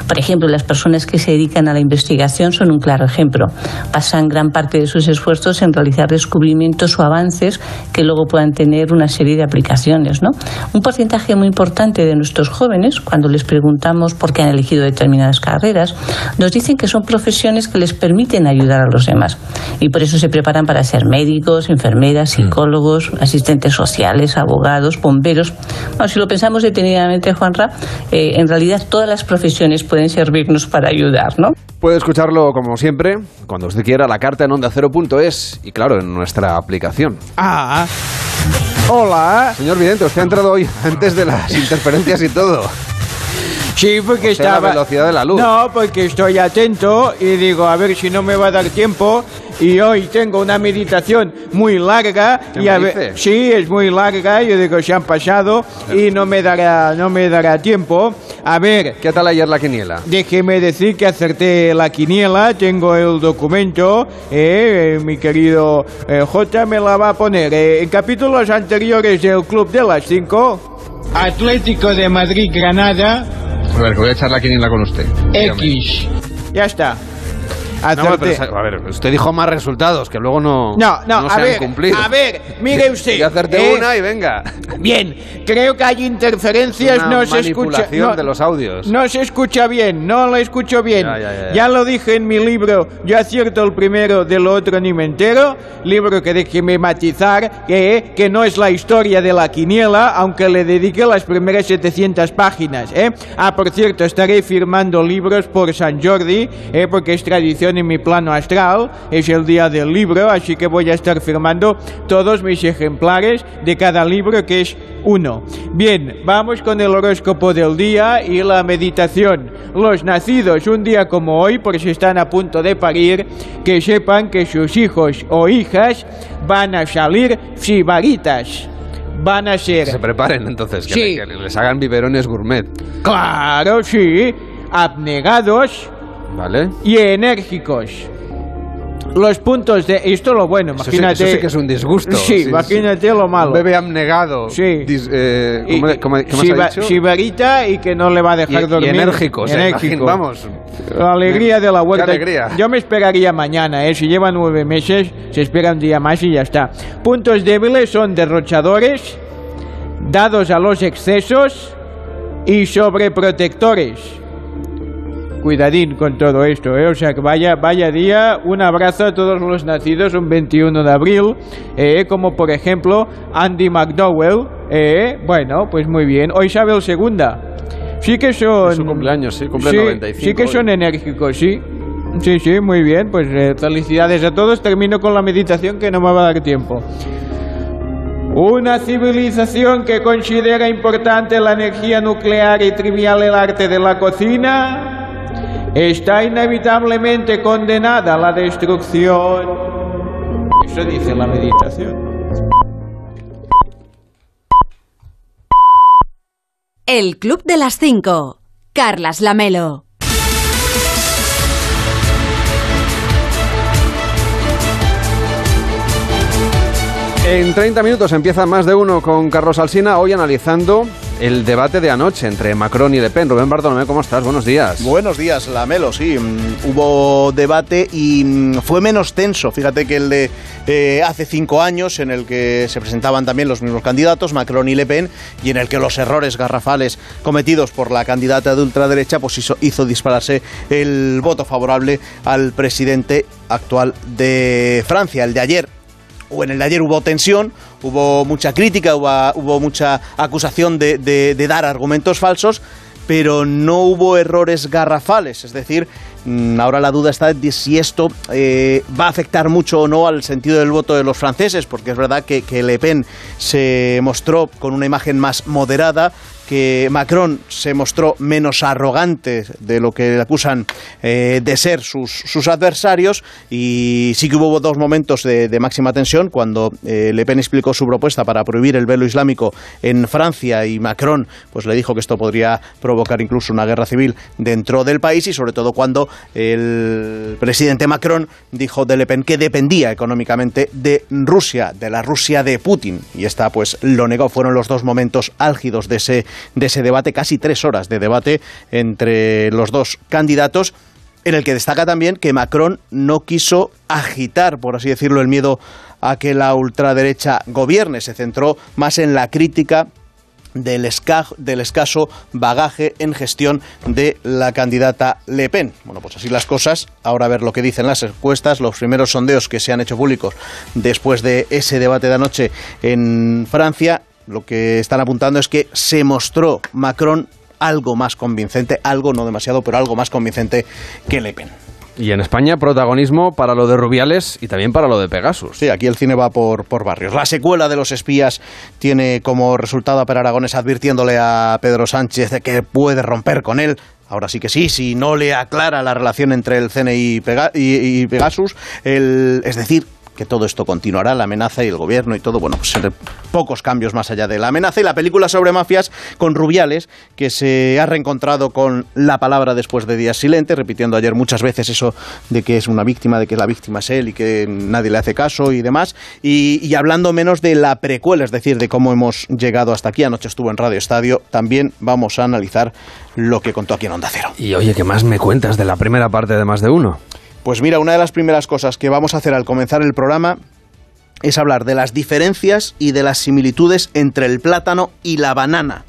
Speaker 23: Por ejemplo, las personas que se dedican a la investigación son un claro ejemplo. Pasan gran parte de sus esfuerzos en realizar descubrimientos o avances que luego puedan tener una serie de aplicaciones, ¿no? Un porcentaje muy importante de nuestros jóvenes, cuando les preguntamos por qué han elegido determinadas carreras, nos dicen que son profesiones que les permiten ayudar a los demás. Y por eso se preparan para ser médicos, enfermeras, psicólogos, asistentes sociales, abogados, bomberos. Bueno, si lo pensamos detenidamente, Juanra, eh, en realidad todas las profesiones pueden servirnos para ayudar, ¿no?
Speaker 2: Puede escucharlo como siempre, cuando usted quiera, la carta en onda cero.es y claro, en nuestra aplicación.
Speaker 4: Ah, hola.
Speaker 2: Señor Vidente, usted ha entrado hoy antes de las interferencias y todo.
Speaker 4: Sí, porque
Speaker 2: Usted la
Speaker 4: estaba...
Speaker 2: velocidad de la luz.
Speaker 4: No, porque estoy atento y digo, a ver si no me va a dar tiempo. Y hoy tengo una meditación muy larga.
Speaker 2: ¿Qué
Speaker 4: y
Speaker 2: me
Speaker 4: a ver,
Speaker 2: dice?
Speaker 4: sí, es muy larga. Yo digo, se han pasado y no me dará, no me dará tiempo. A ver.
Speaker 2: ¿Qué tal ayer la quiniela?
Speaker 4: Déjeme decir que acerté la quiniela, tengo el documento, eh, eh, mi querido eh, J me la va a poner. Eh, en capítulos anteriores del Club de las 5, Atlético de Madrid-Granada,
Speaker 2: A ver, que voy a echar la quiniela con usted.
Speaker 4: X. Ya está.
Speaker 2: No,
Speaker 4: Acerté.
Speaker 2: pero, a ver, usted dijo más resultados que luego no,
Speaker 4: No, no,
Speaker 2: se
Speaker 4: a
Speaker 2: han
Speaker 4: ver,
Speaker 2: cumplido.
Speaker 4: a ver, mire usted.
Speaker 2: Yo acerté
Speaker 4: eh,
Speaker 2: una y venga.
Speaker 4: Bien, creo que hay interferencias,
Speaker 2: Una
Speaker 4: no se escucha. No,
Speaker 2: de los audios.
Speaker 4: No se escucha bien, no lo escucho bien.
Speaker 2: Ya, ya, ya,
Speaker 4: Ya lo dije en mi libro, yo acierto el primero, de lo otro ni me entero. Libro que déjeme matizar, que, que no es la historia de la quiniela, aunque le dedique las primeras 700 páginas. ¿eh? Ah, por cierto, estaré firmando libros por San Jordi, ¿eh? porque es tradición en mi plano astral, es el día del libro, así que voy a estar firmando todos mis ejemplares de cada libro, que es uno. Bien, vamos con el horóscopo del día y la meditación. Los nacidos un día como hoy, por si están a punto de parir, que sepan que sus hijos o hijas van a salir sibaritas. Van a ser...
Speaker 2: Que se preparen entonces, que,
Speaker 4: Sí.
Speaker 2: que les hagan biberones gourmet.
Speaker 4: Claro, sí. Abnegados
Speaker 2: ¿Vale?
Speaker 4: y enérgicos. Los puntos de... Esto lo bueno,
Speaker 2: Eso sí-
Speaker 4: imagínate...
Speaker 2: eso sí que es un disgusto.
Speaker 4: Sí, imagínate lo malo.
Speaker 2: Un bebé abnegado.
Speaker 4: Sí.
Speaker 2: Dis- eh,
Speaker 4: Y-
Speaker 2: ¿Cómo, le- cómo- cómo
Speaker 4: Shiba-
Speaker 2: has dicho?
Speaker 4: Shibarita y que no le va a dejar
Speaker 2: Y- y
Speaker 4: dormir.
Speaker 2: enérgicos, eh,
Speaker 4: Enérgico.
Speaker 2: imagino, vamos.
Speaker 4: La alegría de la
Speaker 2: Qué
Speaker 4: huerta.
Speaker 2: alegría.
Speaker 4: Yo me esperaría mañana, ¿eh? Si lleva nueve meses, se espera un día más y ya está. Puntos débiles son derrochadores, dados a los excesos y sobreprotectores. Cuidadín con todo esto, ¿eh? O sea, que vaya, vaya día. Un abrazo a todos los nacidos un 21 de abril, eh, como por ejemplo Andy McDowell, Eh, bueno, pues muy bien. O Isabel II. Sí que son...
Speaker 2: Es su cumpleaños, sí, cumple
Speaker 4: sí,
Speaker 2: 95
Speaker 4: Sí que
Speaker 2: hoy.
Speaker 4: son enérgicos, sí. Sí, sí, muy bien. Pues eh, felicidades a todos. Termino con la meditación que no me va a dar tiempo. Una civilización que considera importante la energía nuclear y trivial el arte de la cocina está inevitablemente condenada a la destrucción. Eso dice la meditación.
Speaker 1: El Club de las Cinco. Carlas Lamelo.
Speaker 2: En 30 minutos empieza más de uno con Carlos Alsina, hoy analizando el debate de anoche entre Macron y Le Pen. Rubén Bartolomé, ¿cómo estás? Buenos días.
Speaker 24: Buenos días, Lamelo, sí. mm, Hubo debate y mm, fue menos tenso, fíjate que el de eh, hace cinco años, en el que se presentaban también los mismos candidatos, Macron y Le Pen, y en el que los errores garrafales cometidos por la candidata de ultraderecha pues hizo, hizo dispararse el voto favorable al presidente actual de Francia, el de ayer o en el de ayer hubo tensión, hubo mucha crítica, hubo, mucha acusación de, dar argumentos falsos, pero no hubo errores garrafales. Es decir, mm, ahora la duda está de si esto eh, va a afectar mucho o no al sentido del voto de los franceses, porque es verdad que Le Pen se mostró con una imagen más moderada, que Macron se mostró menos arrogante de lo que le acusan eh, de ser sus, sus adversarios. Y sí que hubo dos momentos de, máxima tensión cuando eh, Le Pen explicó su propuesta para prohibir el velo islámico en Francia y Macron pues le dijo que esto podría provocar incluso una guerra civil dentro del país y sobre todo cuando el presidente Macron dijo de Le Pen que dependía económicamente de Rusia, de la Rusia de Putin. Y esta pues lo negó, fueron los dos momentos álgidos de ese de ese debate, casi tres horas de debate entre los dos candidatos, en el que destaca también que Macron no quiso agitar, por así decirlo, el miedo a que la ultraderecha gobierne, se centró más en la crítica del, esca- del escaso bagaje en gestión de la candidata Le Pen. Bueno, pues así las cosas. Ahora a ver lo que dicen las encuestas, los primeros sondeos que se han hecho públicos después de ese debate de anoche en Francia. Lo que están apuntando es que se mostró Macron algo más convincente, algo no demasiado, pero algo más convincente que Le Pen.
Speaker 2: Y en España, protagonismo para lo de Rubiales y también para lo de Pegasus.
Speaker 24: Sí, aquí el cine va por, por barrios. La secuela de Los Espías tiene como resultado a Per Aragones advirtiéndole a Pedro Sánchez de que puede romper con él. Ahora sí que sí, si no le aclara la relación entre el CNI y Pegasus, el- es decir, que todo esto continuará, la amenaza y el gobierno y todo, bueno, pues pocos cambios más allá de la amenaza. Y la película sobre mafias con Rubiales, que se ha reencontrado con la palabra después de días silentes, repitiendo ayer muchas veces eso de que es una víctima, de que la víctima es él y que nadie le hace caso y demás. Y, y hablando menos de la precuela, es decir, de cómo hemos llegado hasta aquí. Anoche estuvo en Radio Estadio. También vamos a analizar lo que contó aquí en Onda Cero.
Speaker 2: Y oye, ¿qué más me cuentas de la primera parte de más de uno?
Speaker 24: Pues mira, una de las primeras cosas que vamos a hacer al comenzar el programa es hablar de las diferencias y de las similitudes entre el plátano y la banana.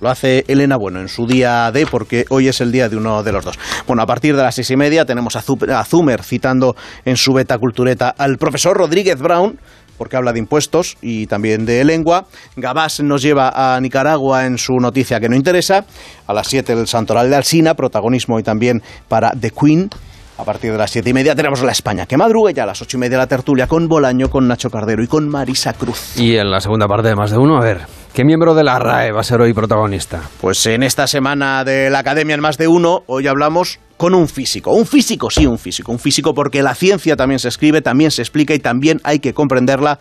Speaker 24: Lo hace Elena Bueno en su día D, porque hoy es el día de uno de los dos. Bueno, a partir de las seis y media tenemos a, Zu- a Zumer citando en su beta cultureta al profesor Rodríguez Brown, porque habla de impuestos y también de lengua. Gabás nos lleva a Nicaragua en su noticia que no interesa. A las 7 el Santoral de Alsina, protagonismo y también para The Queen. A partir de las siete y media tenemos la España que madruga ya a las ocho y media la tertulia con Bolaño, con Nacho Cardero y con Marisa Cruz.
Speaker 2: Y en la segunda parte de más de uno, a ver, ¿qué miembro de la RAE va a ser hoy protagonista?
Speaker 24: Pues en esta semana de la Academia en más de uno, hoy hablamos con un físico. Un físico, sí, un físico. Un físico porque la ciencia también se escribe, también se explica y también hay que comprenderla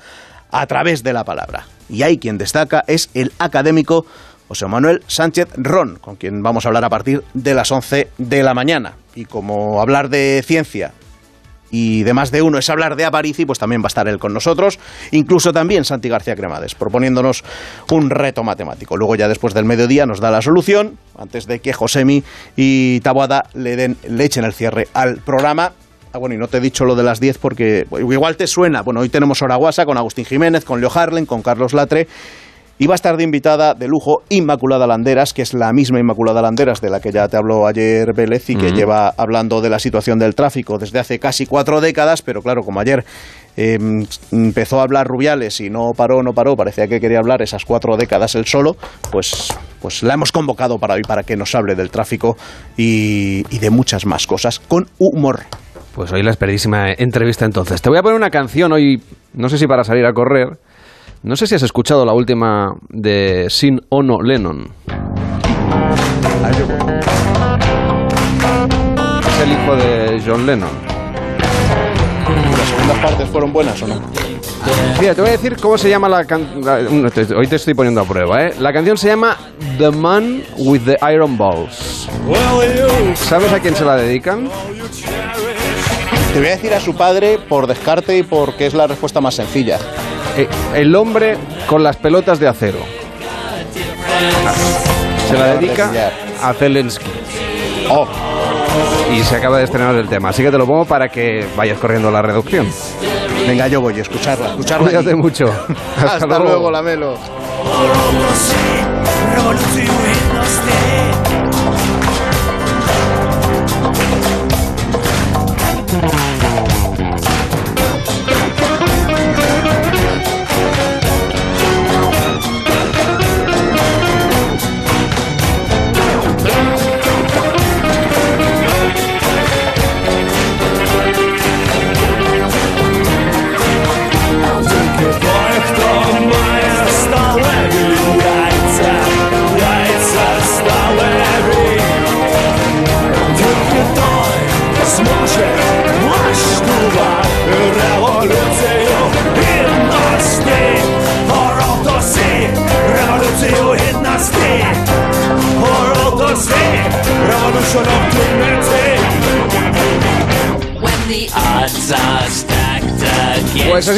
Speaker 24: a través de la palabra. Y hay quien destaca, es el académico José Manuel Sánchez Ron, con quien vamos a hablar a partir de las 11 de la mañana. Y como hablar de ciencia y de más de uno es hablar de Aparici, pues también va a estar él con nosotros, incluso también Santi García Cremades, proponiéndonos un reto matemático. Luego ya después del mediodía nos da la solución, antes de que Josemi y Taboada le, den, le echen el cierre al programa. Ah, bueno, y no te he dicho lo de las 10 porque igual te suena. Bueno, hoy tenemos Oraguasa con Agustín Jiménez, con Leo Harlen, con Carlos Latre. Y va a estar de invitada de lujo Inmaculada Landeras, que es la misma Inmaculada Landeras de la que ya te habló ayer Vélez y que lleva hablando de la situación del tráfico desde hace casi cuatro décadas, pero claro, como ayer eh, empezó a hablar Rubiales y no paró, no paró, parecía que quería hablar esas cuatro décadas él solo, pues, pues la hemos convocado para hoy para que nos hable del tráfico y, y de muchas más cosas con humor.
Speaker 2: Pues hoy la esperadísima entrevista entonces. Te voy a poner una canción hoy, no sé si para salir a correr. No sé si has escuchado la última de Sin Ono Lennon. Es el hijo de John Lennon.
Speaker 24: ¿Las segundas partes fueron buenas o no?
Speaker 2: Mira, te voy a decir cómo se llama la canción. Hoy te estoy poniendo a prueba, ¿eh? La canción se llama The Man with the Iron Balls. ¿Sabes a quién se la dedican?
Speaker 24: Te voy a decir a su padre por descarte y porque es la respuesta más sencilla.
Speaker 2: Eh, el hombre con las pelotas de acero. Se la dedica a Zelensky.
Speaker 24: Oh.
Speaker 2: Y se acaba de estrenar el tema. Así que te lo pongo para que vayas corriendo a la reducción.
Speaker 24: Venga, yo voy a escucharla. escucharla
Speaker 2: Cuídate mucho. Hasta,
Speaker 24: Hasta
Speaker 2: luego.
Speaker 24: luego, Lamelo.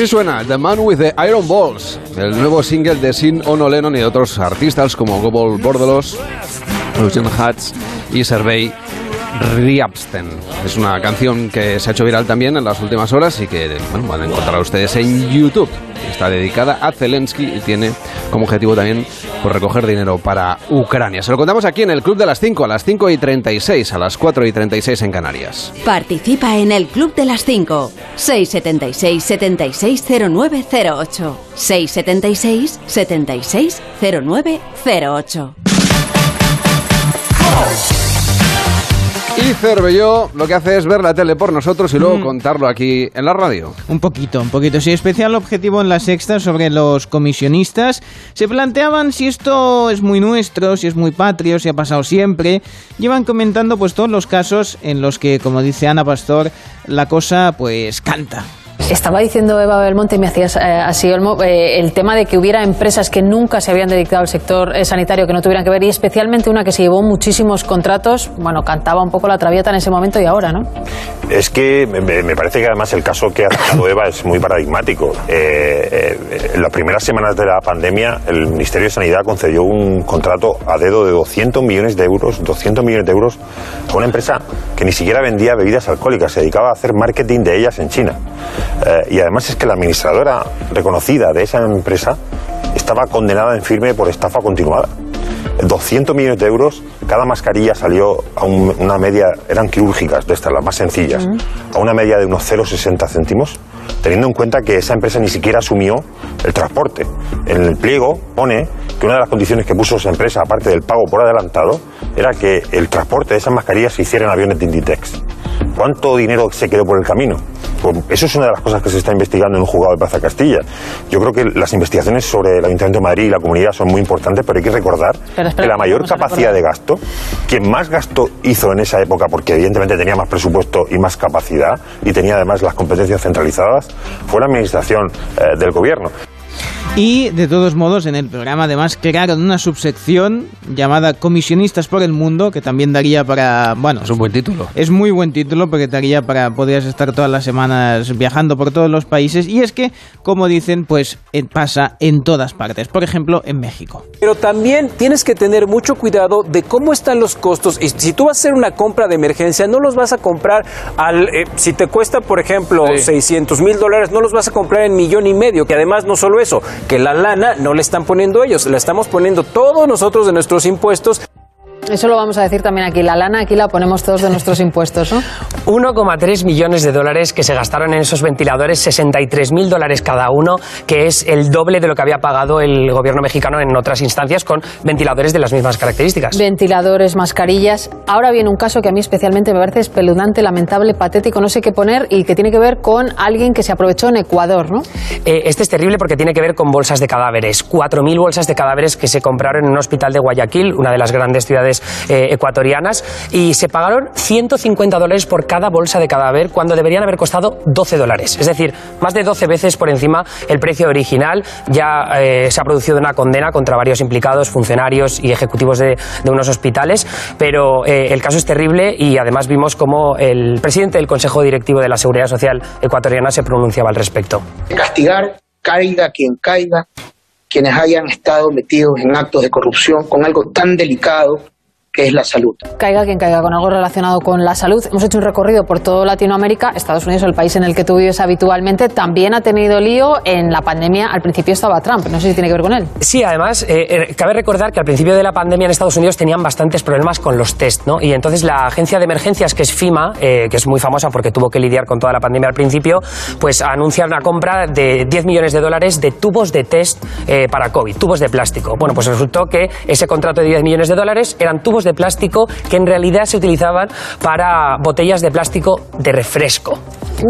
Speaker 2: Suena, The Man with the Iron Balls, el nuevo single de Sin Ono Lennon y otros artistas como Gobble Bordelos, Lucian Hutz y Servei Riabsten. Es una canción que se ha hecho viral también en las últimas horas y que van a encontrar ustedes en YouTube. Está dedicada a Zelensky y tiene como objetivo también pues, recoger dinero para Ucrania. Se lo contamos aquí en el Club de las 5, a las 5 y 36, a las 4 y 36 en Canarias.
Speaker 1: Participa en el Club de las 5. 676 760908.
Speaker 2: Y Cervelló lo que hace es ver la tele por nosotros y luego contarlo aquí en la radio.
Speaker 4: Un poquito, un poquito. Sí, especial objetivo en la sexta sobre los comisionistas. Se planteaban si esto es muy nuestro, si es muy patrio, si ha pasado siempre. Llevan comentando pues todos los casos en los que, como dice Ana Pastor, la cosa pues canta.
Speaker 25: Estaba diciendo Eva Belmonte, y me hacías eh, así Olmo, eh, el tema de que hubiera empresas que nunca se habían dedicado al sector eh, sanitario que no tuvieran que ver, y especialmente una que se llevó muchísimos contratos. Bueno, cantaba un poco la traviata en ese momento y ahora, ¿no?
Speaker 26: Es que me, parece que además el caso que ha tratado Eva es muy paradigmático. En las primeras semanas de la pandemia, el Ministerio de Sanidad concedió un contrato a dedo de 200 millones de euros, 200 millones de euros, a una empresa que ni siquiera vendía bebidas alcohólicas, se dedicaba a hacer marketing de ellas en China. Eh, y además es que la administradora reconocida de esa empresa estaba condenada en firme por estafa continuada. 200 millones de euros, cada mascarilla salió a un- una media, eran quirúrgicas, de estas, las más sencillas, a una media de unos 0,60 céntimos, teniendo en cuenta que esa empresa ni siquiera asumió el transporte. En el pliego pone que una de las condiciones que puso esa empresa, aparte del pago por adelantado, era que el transporte de esas mascarillas se hiciera en aviones de Inditex. ¿Cuánto dinero se quedó por el camino? Pues eso es una de las cosas que se está investigando en un juzgado de Plaza Castilla. Yo creo que las investigaciones sobre el Ayuntamiento de Madrid y la comunidad son muy importantes, pero hay que recordar
Speaker 25: espera,
Speaker 26: que la mayor capacidad de gasto, quien más gasto hizo en esa época, porque evidentemente tenía más presupuesto y más capacidad, y tenía además las competencias centralizadas, fue la administración eh, del gobierno.
Speaker 4: Y de todos modos, en el programa además crearon una subsección llamada Comisionistas por el Mundo, que también daría para. Bueno, es
Speaker 2: un buen título.
Speaker 4: Es muy buen título porque daría para. Podrías estar todas las semanas viajando por todos los países. Y es que, como dicen, pues eh, pasa en todas partes. Por ejemplo, en México.
Speaker 27: Pero también tienes que tener mucho cuidado de cómo están los costos. Y si tú vas a hacer una compra de emergencia, no los vas a comprar al. eh, si te cuesta, por ejemplo, 600 mil dólares, no los vas a comprar en millón y medio. Que además, no solo eso, que la lana no le están poniendo ellos, la estamos poniendo todos nosotros de nuestros impuestos.
Speaker 25: Eso lo vamos a decir también aquí. La lana aquí la ponemos todos de nuestros impuestos, ¿no?
Speaker 28: 1,3 millones de dólares que se gastaron en esos ventiladores, 63 mil dólares cada uno, que es el doble de lo que había pagado el gobierno mexicano en otras instancias con ventiladores de las mismas características.
Speaker 25: Ventiladores, mascarillas. Ahora viene un caso que a mí especialmente me parece espeluznante, lamentable, patético, no sé qué poner y que tiene que ver con alguien que se aprovechó en Ecuador, ¿no?
Speaker 28: Eh, este es terrible porque tiene que ver con bolsas de cadáveres. 4.000 bolsas de cadáveres que se compraron en un hospital de Guayaquil, una de las grandes ciudades eh, ecuatorianas, y se pagaron 150 dólares por cada bolsa de cadáver cuando deberían haber costado 12 dólares. Es decir, más de 12 veces por encima el precio original. Ya eh, se ha producido una condena contra varios implicados, funcionarios y ejecutivos de, unos hospitales, pero eh, el caso es terrible y además vimos cómo el presidente del Consejo Directivo de la Seguridad Social ecuatoriana se pronunciaba al respecto.
Speaker 29: castigar, caiga quien caiga, quienes hayan estado metidos en actos de corrupción con algo tan delicado que es la salud.
Speaker 25: Caiga quien caiga con algo relacionado con la salud. Hemos hecho un recorrido por toda Latinoamérica. Estados Unidos, el país en el que tú vives habitualmente, también ha tenido lío. En la pandemia, al principio estaba Trump. No sé si tiene que ver con él.
Speaker 28: Sí, además, eh, eh, cabe recordar que al principio de la pandemia en Estados Unidos tenían bastantes problemas con los test, ¿no? Y entonces la agencia de emergencias, que es FIMA, eh, que es muy famosa porque tuvo que lidiar con toda la pandemia al principio, pues anuncia una compra de 10 millones de dólares de tubos de test eh, para COVID, tubos de plástico. Bueno, pues resultó que ese contrato de 10 millones de dólares eran tubos de plástico que en realidad se utilizaban para botellas de plástico de refresco.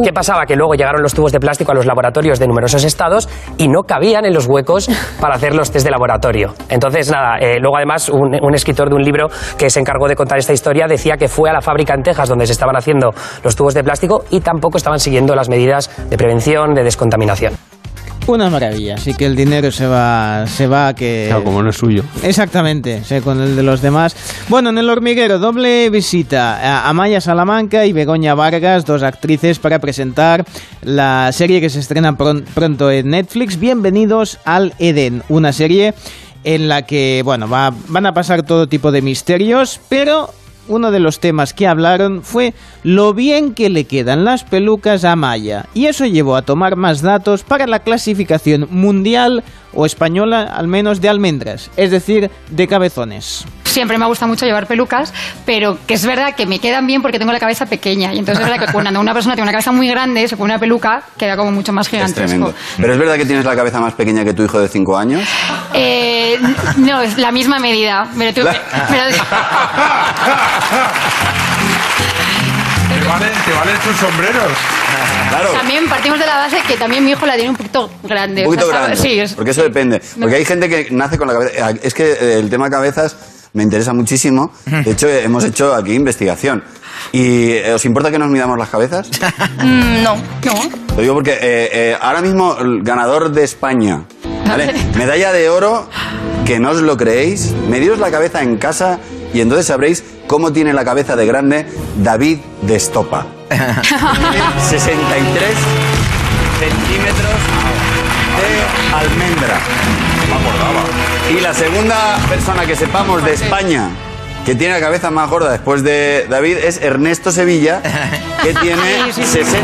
Speaker 28: ¿Qué pasaba? Que luego llegaron los tubos de plástico a los laboratorios de numerosos estados y no cabían en los huecos para hacer los test de laboratorio. Entonces, nada, eh, luego además un, un escritor de un libro que se encargó de contar esta historia decía que fue a la fábrica en Texas donde se estaban haciendo los tubos de plástico y tampoco estaban siguiendo las medidas de prevención, de descontaminación.
Speaker 4: Una maravilla, así que el dinero se va, se va a que...
Speaker 2: Claro, como no es suyo.
Speaker 4: Exactamente, sé, con el de los demás. Bueno, en el hormiguero, doble visita a Amaya Salamanca y Begoña Vargas, dos actrices, para presentar la serie que se estrena pron- pronto en Netflix. Bienvenidos al Edén, una serie en la que, bueno, va- van a pasar todo tipo de misterios, pero uno de los temas que hablaron fue lo bien que le quedan las pelucas a Maya. Y eso llevó a tomar más datos para la clasificación mundial o española al menos de almendras, es decir, de cabezones.
Speaker 30: Siempre me gusta mucho llevar pelucas, pero que es verdad que me quedan bien porque tengo la cabeza pequeña. Y entonces es verdad que cuando una persona tiene una cabeza muy grande, se pone una peluca, queda como mucho más
Speaker 31: Es
Speaker 30: gigantesco.
Speaker 31: tremendo. Pero es verdad que tienes la cabeza más pequeña que tu hijo de 5 años.
Speaker 30: Eh, no, es la misma medida. Pero tú- pero-
Speaker 32: Te valen, te valen tus sombreros.
Speaker 31: Claro.
Speaker 30: también partimos de la base que también mi hijo la tiene un poquito grande.
Speaker 31: Un poquito
Speaker 30: O sea,
Speaker 31: grande.
Speaker 30: Sí, es-
Speaker 31: Porque eso depende. Porque hay gente que nace con la cabeza. Es que el tema cabezas me interesa muchísimo. De hecho, eh, hemos hecho aquí investigación. ¿Y eh, os importa que nos midamos las cabezas?
Speaker 30: Mm, no, no.
Speaker 31: Lo digo porque eh, eh, ahora mismo el ganador de España, ¿vale? medalla de oro, que no os lo creéis, medíos la cabeza en casa y entonces sabréis cómo tiene la cabeza de grande David de Estopa. 63 centímetros de almendra. Y la segunda persona que sepamos de España que tiene la cabeza más gorda después de David es Ernesto Sevilla, que tiene 61.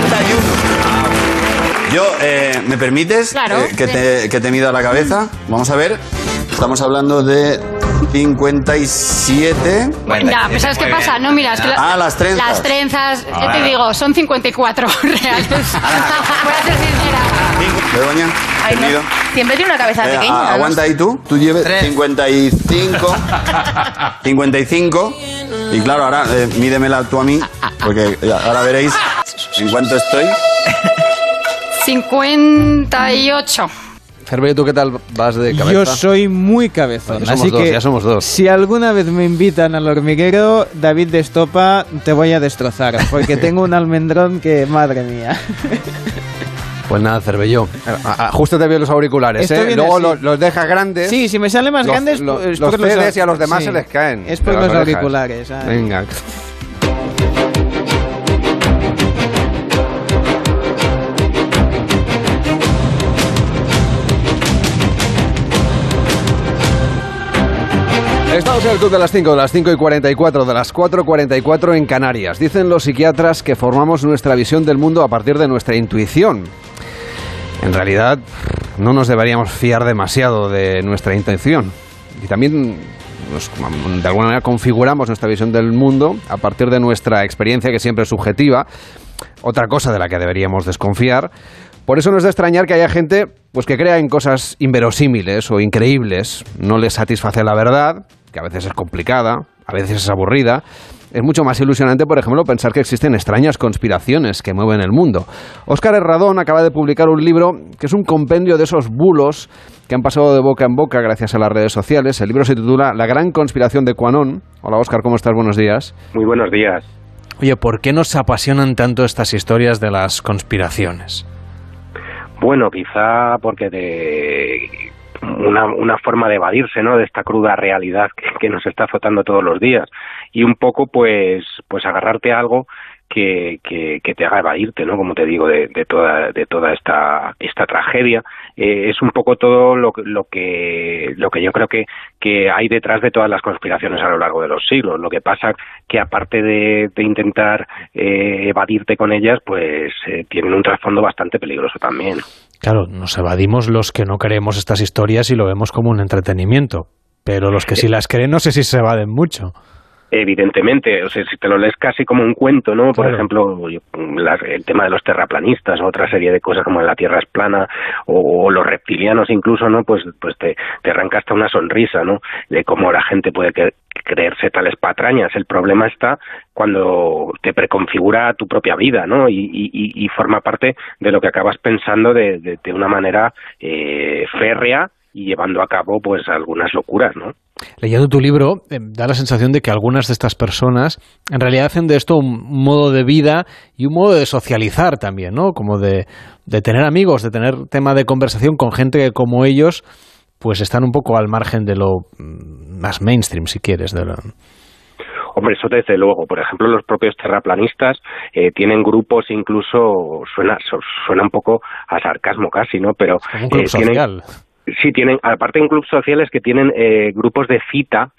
Speaker 31: Yo, eh, ¿me permites
Speaker 30: Claro.
Speaker 31: eh, que, te, que te mida la cabeza? Vamos a ver. Estamos hablando de 57.
Speaker 30: Ya, pero ¿sabes qué pasa? No, mira, es que la-
Speaker 31: Ah, las trenzas.
Speaker 30: Las trenzas,
Speaker 31: A
Speaker 30: yo te digo, son 54 reales. Voy a ser sincera.
Speaker 31: Begoña,
Speaker 33: Ay, no. Siempre tiene una cabeza
Speaker 31: Eh,
Speaker 33: pequeña.
Speaker 31: ah,
Speaker 33: ¿no?
Speaker 31: aguanta ahí tú. Tú lleves 55. 55. Y claro, ahora eh, mídemela tú a mí. Porque ya, ahora veréis en cuánto estoy.
Speaker 30: 58.
Speaker 2: Cervello, ¿tú qué tal vas de cabeza?
Speaker 4: Yo soy muy cabezón,
Speaker 2: Bueno,
Speaker 4: así
Speaker 2: dos,
Speaker 4: que
Speaker 2: ya somos dos.
Speaker 4: si alguna vez me invitan al hormiguero, David de Estopa, te voy a destrozar, porque tengo un almendrón que, madre mía.
Speaker 2: Pues nada, Cervello. a- Ajustate bien los auriculares,
Speaker 4: Estoy
Speaker 2: ¿eh? Luego los, los dejas grandes.
Speaker 4: Sí, si me salen más
Speaker 2: Los-
Speaker 4: grandes,
Speaker 2: los,
Speaker 4: pues,
Speaker 2: los
Speaker 4: por los
Speaker 2: cedes y a los demás
Speaker 4: sí.
Speaker 2: se les caen.
Speaker 4: Es por los auriculares, ah.
Speaker 2: Venga. Estamos en el club de las 5, de las 5 y 44, de las 4 y 44 en Canarias. Dicen los psiquiatras que formamos nuestra visión del mundo a partir de nuestra intuición. En realidad, no nos deberíamos fiar demasiado de nuestra intención. Y también de alguna manera configuramos nuestra visión del mundo a partir de nuestra experiencia, que siempre es subjetiva, otra cosa de la que deberíamos desconfiar. Por eso no es de extrañar que haya gente pues, que crea en cosas inverosímiles o increíbles. No les satisface la verdad, que a veces es complicada, a veces es aburrida. Es mucho más ilusionante, por ejemplo, pensar que existen extrañas conspiraciones que mueven el mundo. Óscar Herradón acaba de publicar un libro que es un compendio de esos bulos que han pasado de boca en boca gracias a las redes sociales. El libro se titula La gran conspiración de Quanon. Hola Óscar, ¿cómo estás? Buenos días.
Speaker 34: Muy buenos días.
Speaker 35: Oye, ¿por qué nos apasionan tanto estas historias de las conspiraciones?
Speaker 34: Bueno, quizá porque de una, una forma de evadirse, ¿no? De esta cruda realidad que, nos está azotando todos los días y un poco, pues, pues agarrarte a algo que, que, te haga evadirte, ¿no? Como te digo, de, de toda de toda esta esta tragedia Eh, es un poco todo lo, que- lo que lo que yo creo que que hay detrás de todas las conspiraciones a lo largo de los siglos. Lo que pasa que aparte de, de intentar eh, evadirte con ellas, pues eh, tienen un trasfondo bastante peligroso también.
Speaker 35: Claro, nos evadimos los que no creemos estas historias y lo vemos como un entretenimiento. Pero los que sí las creen no sé si se evaden mucho.
Speaker 34: Evidentemente, o sea, si te lo lees casi como un cuento, ¿no? Por
Speaker 35: Claro.
Speaker 34: ejemplo, la- el tema de los terraplanistas, o otra serie de cosas como la Tierra es plana, o, o los reptilianos incluso, ¿no? Pues, pues te, te arranca hasta una sonrisa, ¿no? De cómo la gente puede que- creerse tales patrañas. El problema está cuando te preconfigura tu propia vida, ¿no? Y- y forma parte de lo que acabas pensando de, de- de una manera eh, férrea y llevando a cabo, pues, algunas locuras, ¿no?
Speaker 35: Leyendo tu libro, eh, da la sensación de que algunas de estas personas en realidad hacen de esto un modo de vida y un modo de socializar también, ¿no? Como de, de tener amigos, de tener tema de conversación con gente que como ellos, pues están un poco al margen de lo mm, más mainstream, si quieres. De lo-
Speaker 34: Hombre, eso desde luego. Por ejemplo, los propios terraplanistas eh, tienen grupos, incluso suena su- suena un poco a sarcasmo casi, ¿no? Pero
Speaker 35: un club
Speaker 34: eh, tienen-
Speaker 35: social.
Speaker 34: Sí tienen, aparte de un club social es que tienen eh, grupos de citas.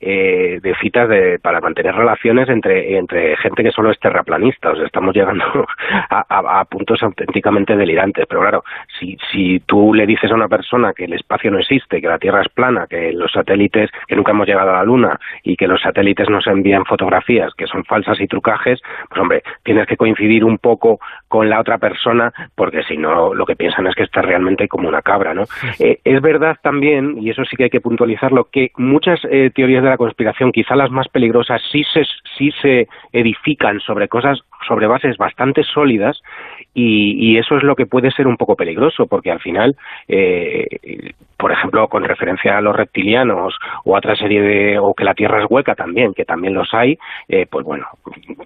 Speaker 34: Eh, de citas de, para mantener relaciones entre, entre gente que solo es terraplanista. O sea, estamos llegando a, a- a puntos auténticamente delirantes. Pero claro, si, si tú le dices a una persona que el espacio no existe, que la Tierra es plana, que los satélites, que nunca hemos llegado a la Luna y que los satélites nos envían fotografías que son falsas y trucajes, pues hombre, tienes que coincidir un poco con la otra persona porque si no lo que piensan es que estás realmente como una cabra, ¿no? Eh, es verdad también, y eso sí que hay que puntualizarlo, que muchas eh, teorías de la conspiración, quizá las más peligrosas, sí se, sí se edifican sobre cosas, sobre bases bastante sólidas y, y eso es lo que puede ser un poco peligroso porque al final, eh, por ejemplo, con referencia a los reptilianos o otra serie de, o que la Tierra es hueca también, que también los hay, eh, pues bueno,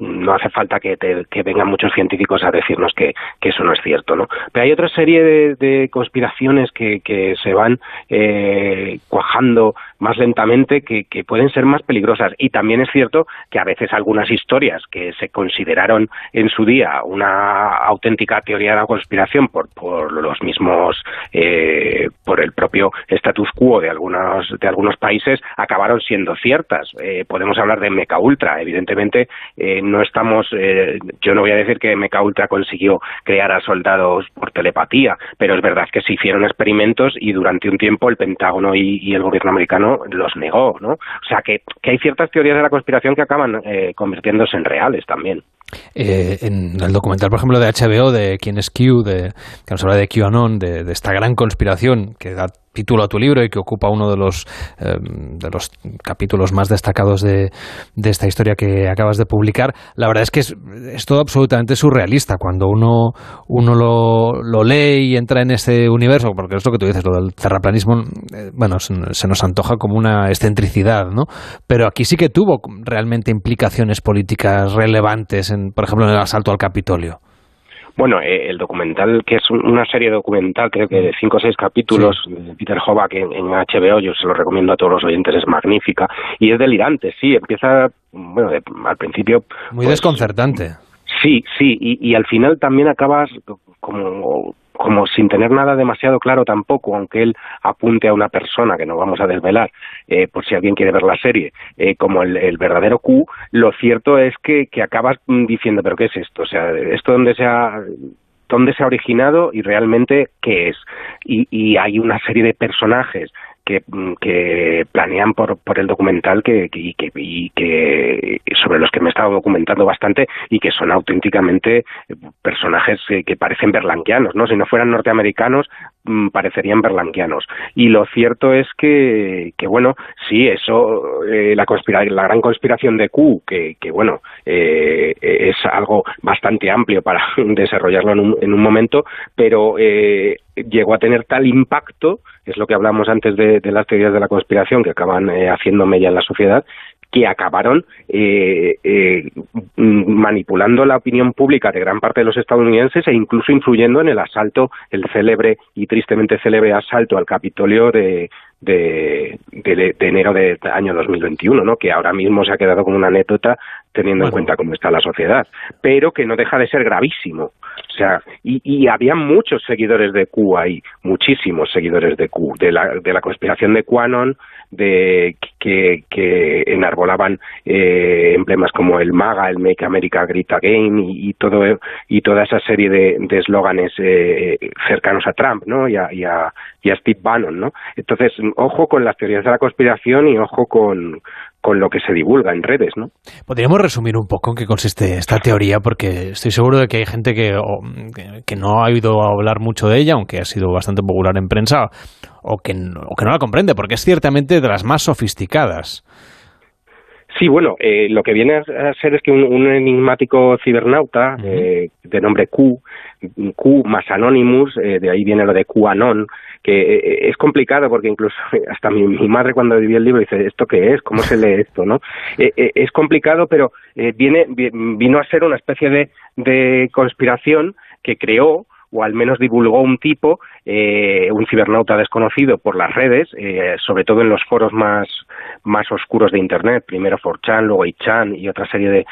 Speaker 34: no hace falta que, te- vengan muchos científicos a decirnos que, que eso no es cierto, ¿no? Pero hay otra serie de, de conspiraciones que, que se van eh, cuajando más lentamente que, que pueden ser más peligrosas. Y también es cierto que a veces algunas historias que se consideraron en su día una auténtica teoría de la conspiración por, por los mismos, eh, por el propio status quo de algunos, de algunos países, acabaron siendo ciertas. Eh, podemos hablar de Meca Ultra. Evidentemente, eh, no estamos, eh, yo no voy a decir que Meca Ultra consiguió crear a soldados por telepatía, pero es verdad que se hicieron experimentos y durante un tiempo el Pentágono y, el gobierno americano los negó, ¿no? O sea que, que hay ciertas teorías de la conspiración que acaban convirtiéndose en reales también.
Speaker 35: Eh, en el documental, por ejemplo, de HBO, de quién es Q, de, que nos habla de QAnon, de, de esta gran conspiración que da título a tu libro y que ocupa uno de los, eh, de los capítulos más destacados de, de esta historia que acabas de publicar, la verdad es que es, es todo absolutamente surrealista cuando uno, uno lo, lo lee y entra en ese universo, porque es lo que tú dices, lo del terraplanismo, eh, bueno, se, se nos antoja como una excentricidad, ¿no? Pero aquí sí que tuvo realmente implicaciones políticas relevantes, en, por ejemplo, en el asalto al Capitolio.
Speaker 34: Bueno, eh, el documental, que es un- una serie documental, creo que de cinco o seis capítulos, de Peter Hovack en, en HBO, yo se lo recomiendo a todos los oyentes, es magnífica. Y es delirante, sí, empieza, bueno, de- al principio...
Speaker 35: Muy
Speaker 34: pues,
Speaker 35: desconcertante.
Speaker 34: Sí, sí, y, y al final también acabas como, como sin tener nada demasiado claro tampoco, aunque él apunte a una persona que no vamos a desvelar, eh, por si alguien quiere ver la serie, eh, como el, verdadero Q, lo cierto es que, que acabas mm, diciendo, pero ¿qué es esto? O sea, ¿esto dónde se ha dónde se ha originado y realmente qué es. Y, y hay una serie de personajes que, mm, que planean por, por el documental que, y, que, sobre los que me he estado documentando bastante y que son auténticamente personajes que, que parecen berlanquianos, ¿no? Si no fueran norteamericanos, mm, parecerían berlanquianos. Y lo cierto es que, que bueno, sí, eso, eh, la, conspira la gran conspiración de Q, que, que bueno, eh, es algo bastante amplio para desarrollarlo en un, en un momento, pero eh, llegó a tener tal impacto, es lo que hablamos antes de, de las teorías de la conspiración, que acaban eh, haciendo mella en la sociedad, que acabaron eh, eh, manipulando la opinión pública de gran parte de los estadounidenses e incluso influyendo en el asalto, el célebre y tristemente célebre asalto al Capitolio de, de, de- de enero de año 2021, ¿no? que ahora mismo se ha quedado como una anécdota teniendo en cuenta cómo está la sociedad, pero que no deja de ser gravísimo. O sea, y, y había muchos seguidores de Q ahí, muchísimos seguidores de Q, de la, de la conspiración de QAnon, de que, que enarbolaban eh, emblemas como el MAGA, el Make America Great Again y, y todo y toda esa serie de de eslóganes eh, cercanos a Trump, ¿no? Y a, y a, y a Steve Bannon, ¿no? Entonces, ojo con las teorías de la conspiración y ojo con con lo que se divulga en redes, ¿no?
Speaker 35: Podríamos resumir un poco en qué consiste esta teoría, porque estoy seguro de que hay gente que, o, que- no ha oído hablar mucho de ella, aunque ha sido bastante popular en prensa, o que, o que no la comprende, porque es ciertamente de las más sofisticadas.
Speaker 34: Sí, bueno, eh, lo que viene a ser es que un, un enigmático cibernauta eh, de nombre Q, Q más Anonymous, eh, de ahí viene lo de QAnon, que eh, es complicado porque incluso hasta mi, mi madre cuando vivía el libro dice, ¿esto qué es? ¿Cómo se lee esto? no Eh, eh, Es complicado, pero eh, viene vi- vino a ser una especie de, de conspiración que creó o al menos divulgó un tipo, eh, un cibernauta desconocido por las redes, eh, sobre todo en los foros más, más oscuros de Internet, primero 4chan, luego 8chan y otra serie de,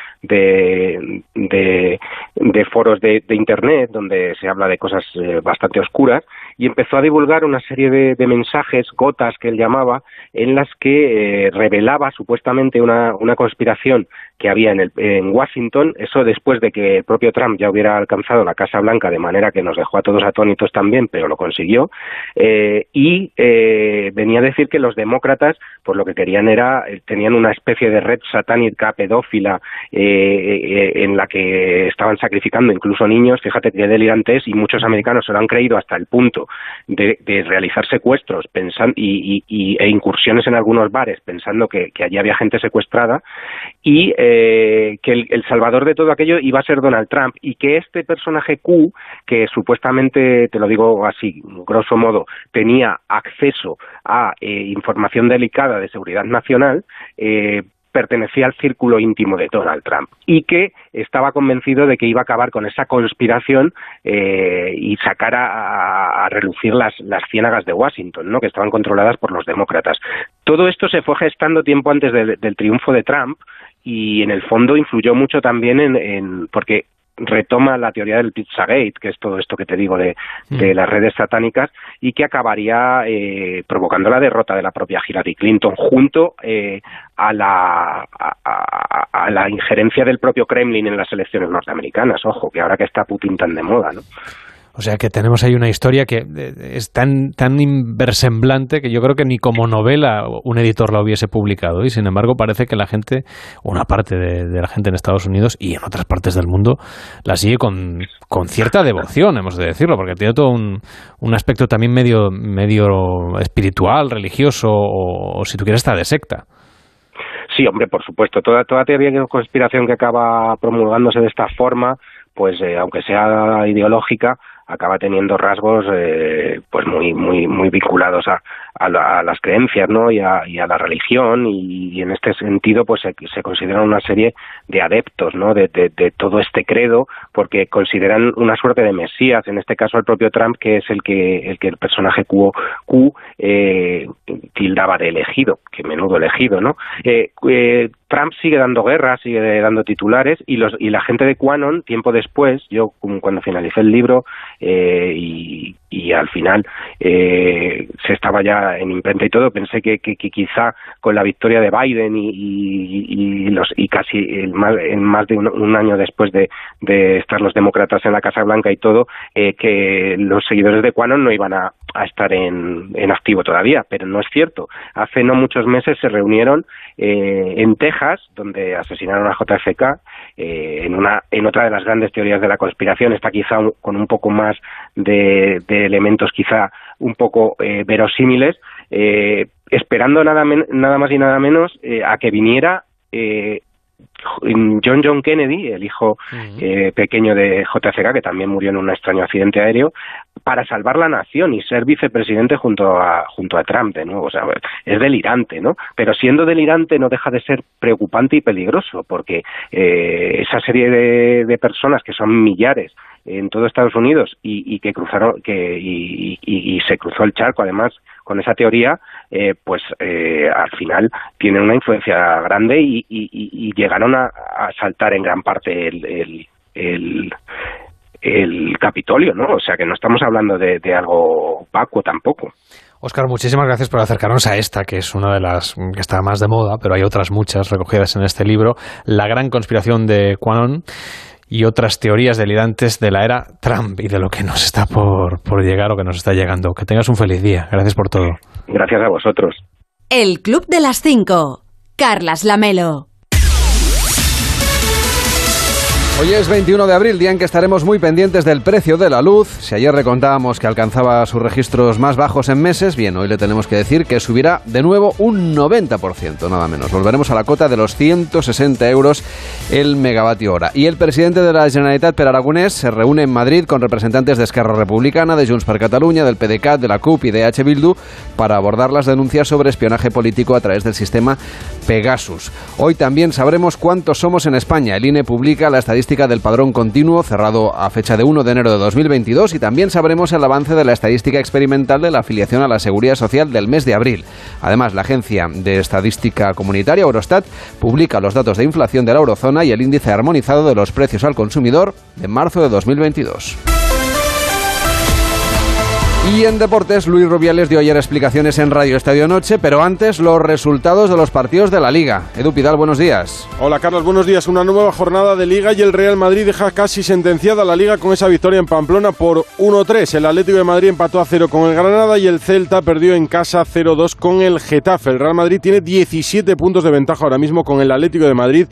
Speaker 34: de, de, foros de, Internet donde se habla de cosas eh, bastante oscuras, y empezó a divulgar una serie de, de mensajes, gotas que él llamaba, en las que eh, revelaba supuestamente una, una conspiración que había en, el, en Washington, eso después de que el propio Trump ya hubiera alcanzado la Casa Blanca de manera que nos dejó a todos atónitos también, pero lo consiguió, eh, y eh, venía a decir que los demócratas, pues lo que querían era, eh, tenían una especie de red satánica pedófila eh, eh, en la que estaban sacrificando incluso niños, fíjate qué delirante es, y muchos americanos se lo han creído hasta el punto de, de realizar secuestros pensan, y, e incursiones en algunos bares pensando que, que allí había gente secuestrada y que el salvador de todo aquello iba a ser Donald Trump y que este personaje Q, que supuestamente, te lo digo así, grosso modo, tenía acceso a eh, información delicada de seguridad nacional, eh, pertenecía al círculo íntimo de Donald Trump y que estaba convencido de que iba a acabar con esa conspiración eh, y sacar a, relucir las, las ciénagas de Washington, ¿no? que estaban controladas por los demócratas. Todo esto se fue gestando tiempo antes del- del triunfo de Trump y en el fondo influyó mucho también en, en- porque retoma la teoría del Pizzagate, que es todo esto que te digo de, de las redes satánicas, y que acabaría eh, provocando la derrota de la propia Hillary Clinton junto eh, a, la, a, a- a la injerencia del propio Kremlin en las elecciones norteamericanas. Ojo, que ahora que está Putin tan de moda, ¿no?
Speaker 35: O sea que tenemos ahí una historia que eh, es tan, tan inversemblante que yo creo que ni como novela un editor la hubiese publicado y sin embargo parece que la gente, una parte de, la gente en Estados Unidos y en otras partes del mundo la sigue con, con cierta devoción, hemos de decirlo, porque tiene todo un, un aspecto también medio, medio espiritual, religioso o, si tú quieres está de secta.
Speaker 34: Sí, hombre, por supuesto. Toda, toda teoría de conspiración que acaba promulgándose de esta forma, pues eh, aunque sea ideológica, acaba teniendo rasgos eh, pues muy muy muy vinculados a, a, la- a las creencias no y a, y a la religión y, en este sentido pues se, consideran una serie de adeptos no de, de- todo este credo porque consideran una suerte de mesías en este caso el propio Trump que es el que el que el personaje Q, Q eh, tildaba de elegido que menudo elegido no Eh, eh, Trump sigue dando guerra, sigue dando titulares y los y la gente de QAnon tiempo después, yo cuando finalicé el libro eh, y, y al final eh, se estaba ya en imprenta y todo, pensé que, que, quizá con la victoria de Biden y, y, los y casi el más, en más de un, un año después de, de estar los demócratas en la Casa Blanca y todo, eh, que los seguidores de QAnon no iban a a estar en, en activo todavía, pero no es cierto. Hace no muchos meses se reunieron eh, en Texas, donde asesinaron a JFK, eh, en, una, en otra de las grandes teorías de la conspiración, está quizá un- con un poco más de, de elementos quizá un poco eh, verosímiles, eh, esperando nada, nada más y nada menos eh, a que viniera eh, John John Kennedy, el hijo eh, pequeño de JFK, que también murió en un extraño accidente aéreo, para salvar la nación y ser vicepresidente junto a junto a Trump de nuevo. O sea, es delirante, ¿no? Pero siendo delirante no deja de ser preocupante y peligroso, porque eh, esa serie de, de personas que son millares en todo Estados Unidos y, y que cruzaron que y, se cruzó el charco además con esa teoría eh, pues eh, al final tienen una influencia grande y, llegaron a, a saltar en gran parte el, el, el, Capitolio, ¿no? O sea que no estamos hablando de, de algo vacuo tampoco.
Speaker 35: Oscar, muchísimas gracias por acercarnos a esta, que es una de las que está más de moda, pero hay otras muchas recogidas en este libro, La gran conspiración de Quanon y otras teorías delirantes de la era Trump y de lo que nos está por, por llegar o que nos está llegando. Que tengas un feliz día. Gracias por todo.
Speaker 34: Gracias a vosotros.
Speaker 1: El Club de las Cinco. Carlas Lamelo.
Speaker 2: Hoy es 21 de abril, día en que estaremos muy pendientes del precio de la luz. Si ayer recontábamos que alcanzaba sus registros más bajos en meses, bien, hoy le tenemos que decir que subirá de nuevo un 90%, nada menos. Volveremos a la cota de los 160 euros el megavatio hora. Y el presidente de la Generalitat, Per Aragonés, se reúne en Madrid con representantes de Esquerra Republicana, de Junts per Catalunya, del PDeCAT, de la CUP y de H. Bildu para abordar las denuncias sobre espionaje político a través del sistema Pegasus. Hoy también sabremos cuántos somos en España. El INE publica la estadística del padrón continuo cerrado a fecha de 1 de enero de 2022 y también sabremos el avance de la estadística experimental de la afiliación a la Seguridad Social del mes de abril. Además, la Agencia de Estadística Comunitaria, Eurostat, publica los datos de inflación de la eurozona y el índice armonizado de los precios al consumidor de marzo de 2022. Y en deportes, Luis Rubiales dio ayer explicaciones en Radio Estadio Noche, pero antes los resultados de los partidos de la Liga. Edu Pidal, buenos días.
Speaker 7: Hola Carlos, buenos días. Una nueva jornada de Liga y el Real Madrid deja casi sentenciada la Liga con esa victoria en Pamplona por 1-3. El Atlético de Madrid empató a 0 con el Granada y el Celta perdió en casa 0-2 con el Getafe. El Real Madrid tiene 17 puntos de ventaja ahora mismo con el Atlético de Madrid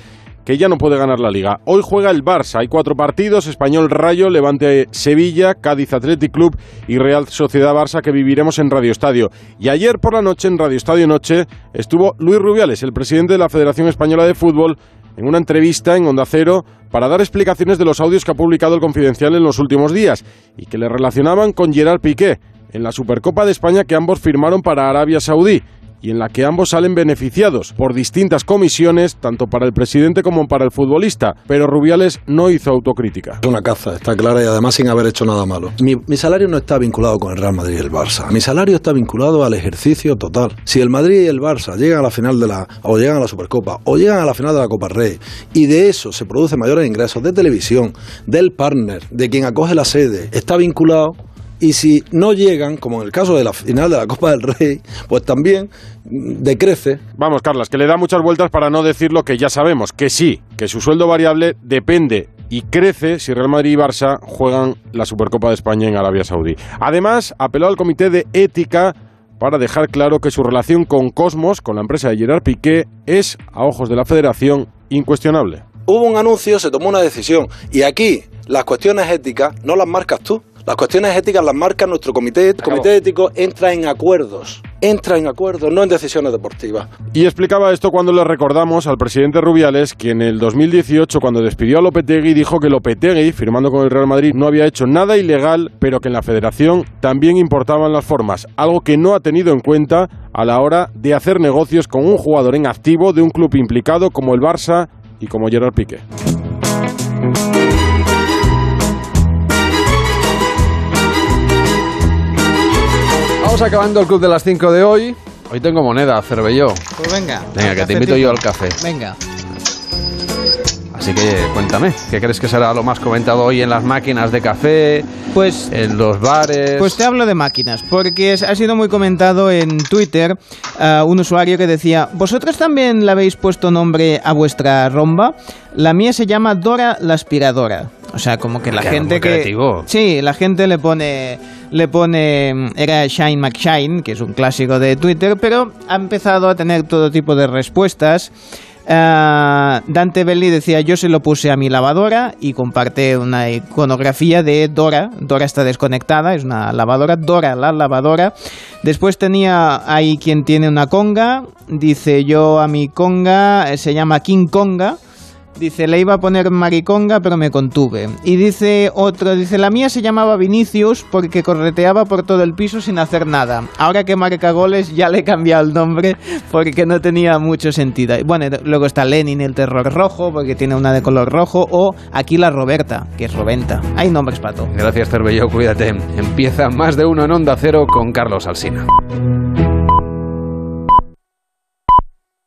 Speaker 7: que ya no puede ganar la liga. Hoy juega el Barça, hay cuatro partidos, Español Rayo, Levante Sevilla, Cádiz Athletic Club y Real Sociedad Barça que viviremos en Radio Estadio. Y ayer por la noche en Radio Estadio Noche estuvo Luis Rubiales, el presidente de la Federación Española de Fútbol, en una entrevista en Onda Cero para dar explicaciones de los audios que ha publicado el Confidencial en los últimos días y que le relacionaban con Gerard Piqué en la Supercopa de España que ambos firmaron para Arabia Saudí y en la que ambos salen beneficiados por distintas comisiones, tanto para el presidente como para el futbolista. Pero Rubiales no hizo autocrítica.
Speaker 36: Es una caza, está clara y además sin haber hecho nada malo. Mi, mi salario no está vinculado con el Real Madrid y el Barça. Mi salario está vinculado al ejercicio total. Si el Madrid y el Barça llegan a la final de la o llegan a la Supercopa o llegan a la final de la Copa Rey y de eso se producen mayores ingresos de televisión, del partner, de quien acoge la sede, está vinculado y si no llegan, como en el caso de la final de la Copa del Rey, pues también decrece.
Speaker 7: Vamos, Carlas, que le da muchas vueltas para no decir lo que ya sabemos, que sí, que su sueldo variable depende y crece si Real Madrid y Barça juegan la Supercopa de España en Arabia Saudí. Además, apeló al Comité de Ética para dejar claro que su relación con Cosmos, con la empresa de Gerard Piqué, es, a ojos de la Federación, incuestionable.
Speaker 36: Hubo un anuncio, se tomó una decisión y aquí las cuestiones éticas no las marcas tú. Las cuestiones éticas las marca nuestro comité. El comité ético entra en acuerdos. Entra en acuerdos, no en decisiones deportivas.
Speaker 7: Y explicaba esto cuando le recordamos al presidente Rubiales que en el 2018, cuando despidió a Lopetegui, dijo que Lopetegui, firmando con el Real Madrid, no había hecho nada ilegal, pero que en la federación también importaban las formas, algo que no ha tenido en cuenta a la hora de hacer negocios con un jugador en activo de un club implicado como el Barça y como Gerard Piqué.
Speaker 2: Vamos acabando el club de las 5 de hoy. Hoy tengo moneda, Cervelló.
Speaker 4: Pues venga.
Speaker 2: Venga, que te invito yo al café.
Speaker 4: Venga.
Speaker 2: Así que cuéntame, ¿qué crees que será lo más comentado hoy en las máquinas de café?
Speaker 4: Pues
Speaker 2: en los bares.
Speaker 4: Pues te hablo de máquinas, porque ha sido muy comentado en Twitter ah, un usuario que decía, ¿vosotros también le habéis puesto nombre a vuestra romba? La mía se llama Dora la aspiradora. O sea, como que la
Speaker 2: Qué
Speaker 4: gente que...
Speaker 2: creativo.
Speaker 4: Sí, la gente le pone le pone, era Shine McShine, que es un clásico de Twitter, pero ha empezado a tener todo tipo de respuestas. Ah, Dante Belli decía, yo se lo puse a mi lavadora y comparte una iconografía de Dora. Dora está desconectada, es una lavadora. Dora, la lavadora. Después tenía ahí quien tiene una conga. Dice, yo a mi conga eh, se llama King Conga. Dice, le iba a poner mariconga, pero me contuve. Y dice otro, dice, la mía se llamaba Vinicius porque correteaba por todo el piso sin hacer nada. Ahora que marca goles ya le he cambiado el nombre porque no tenía mucho sentido. Bueno, luego está Lenin, el terror rojo, porque tiene una de color rojo. O aquí la Roberta, que es Roventa. Hay nombres para todo.
Speaker 2: Gracias, Cervello, cuídate. Empieza más de uno en Onda Cero con Carlos Alsina.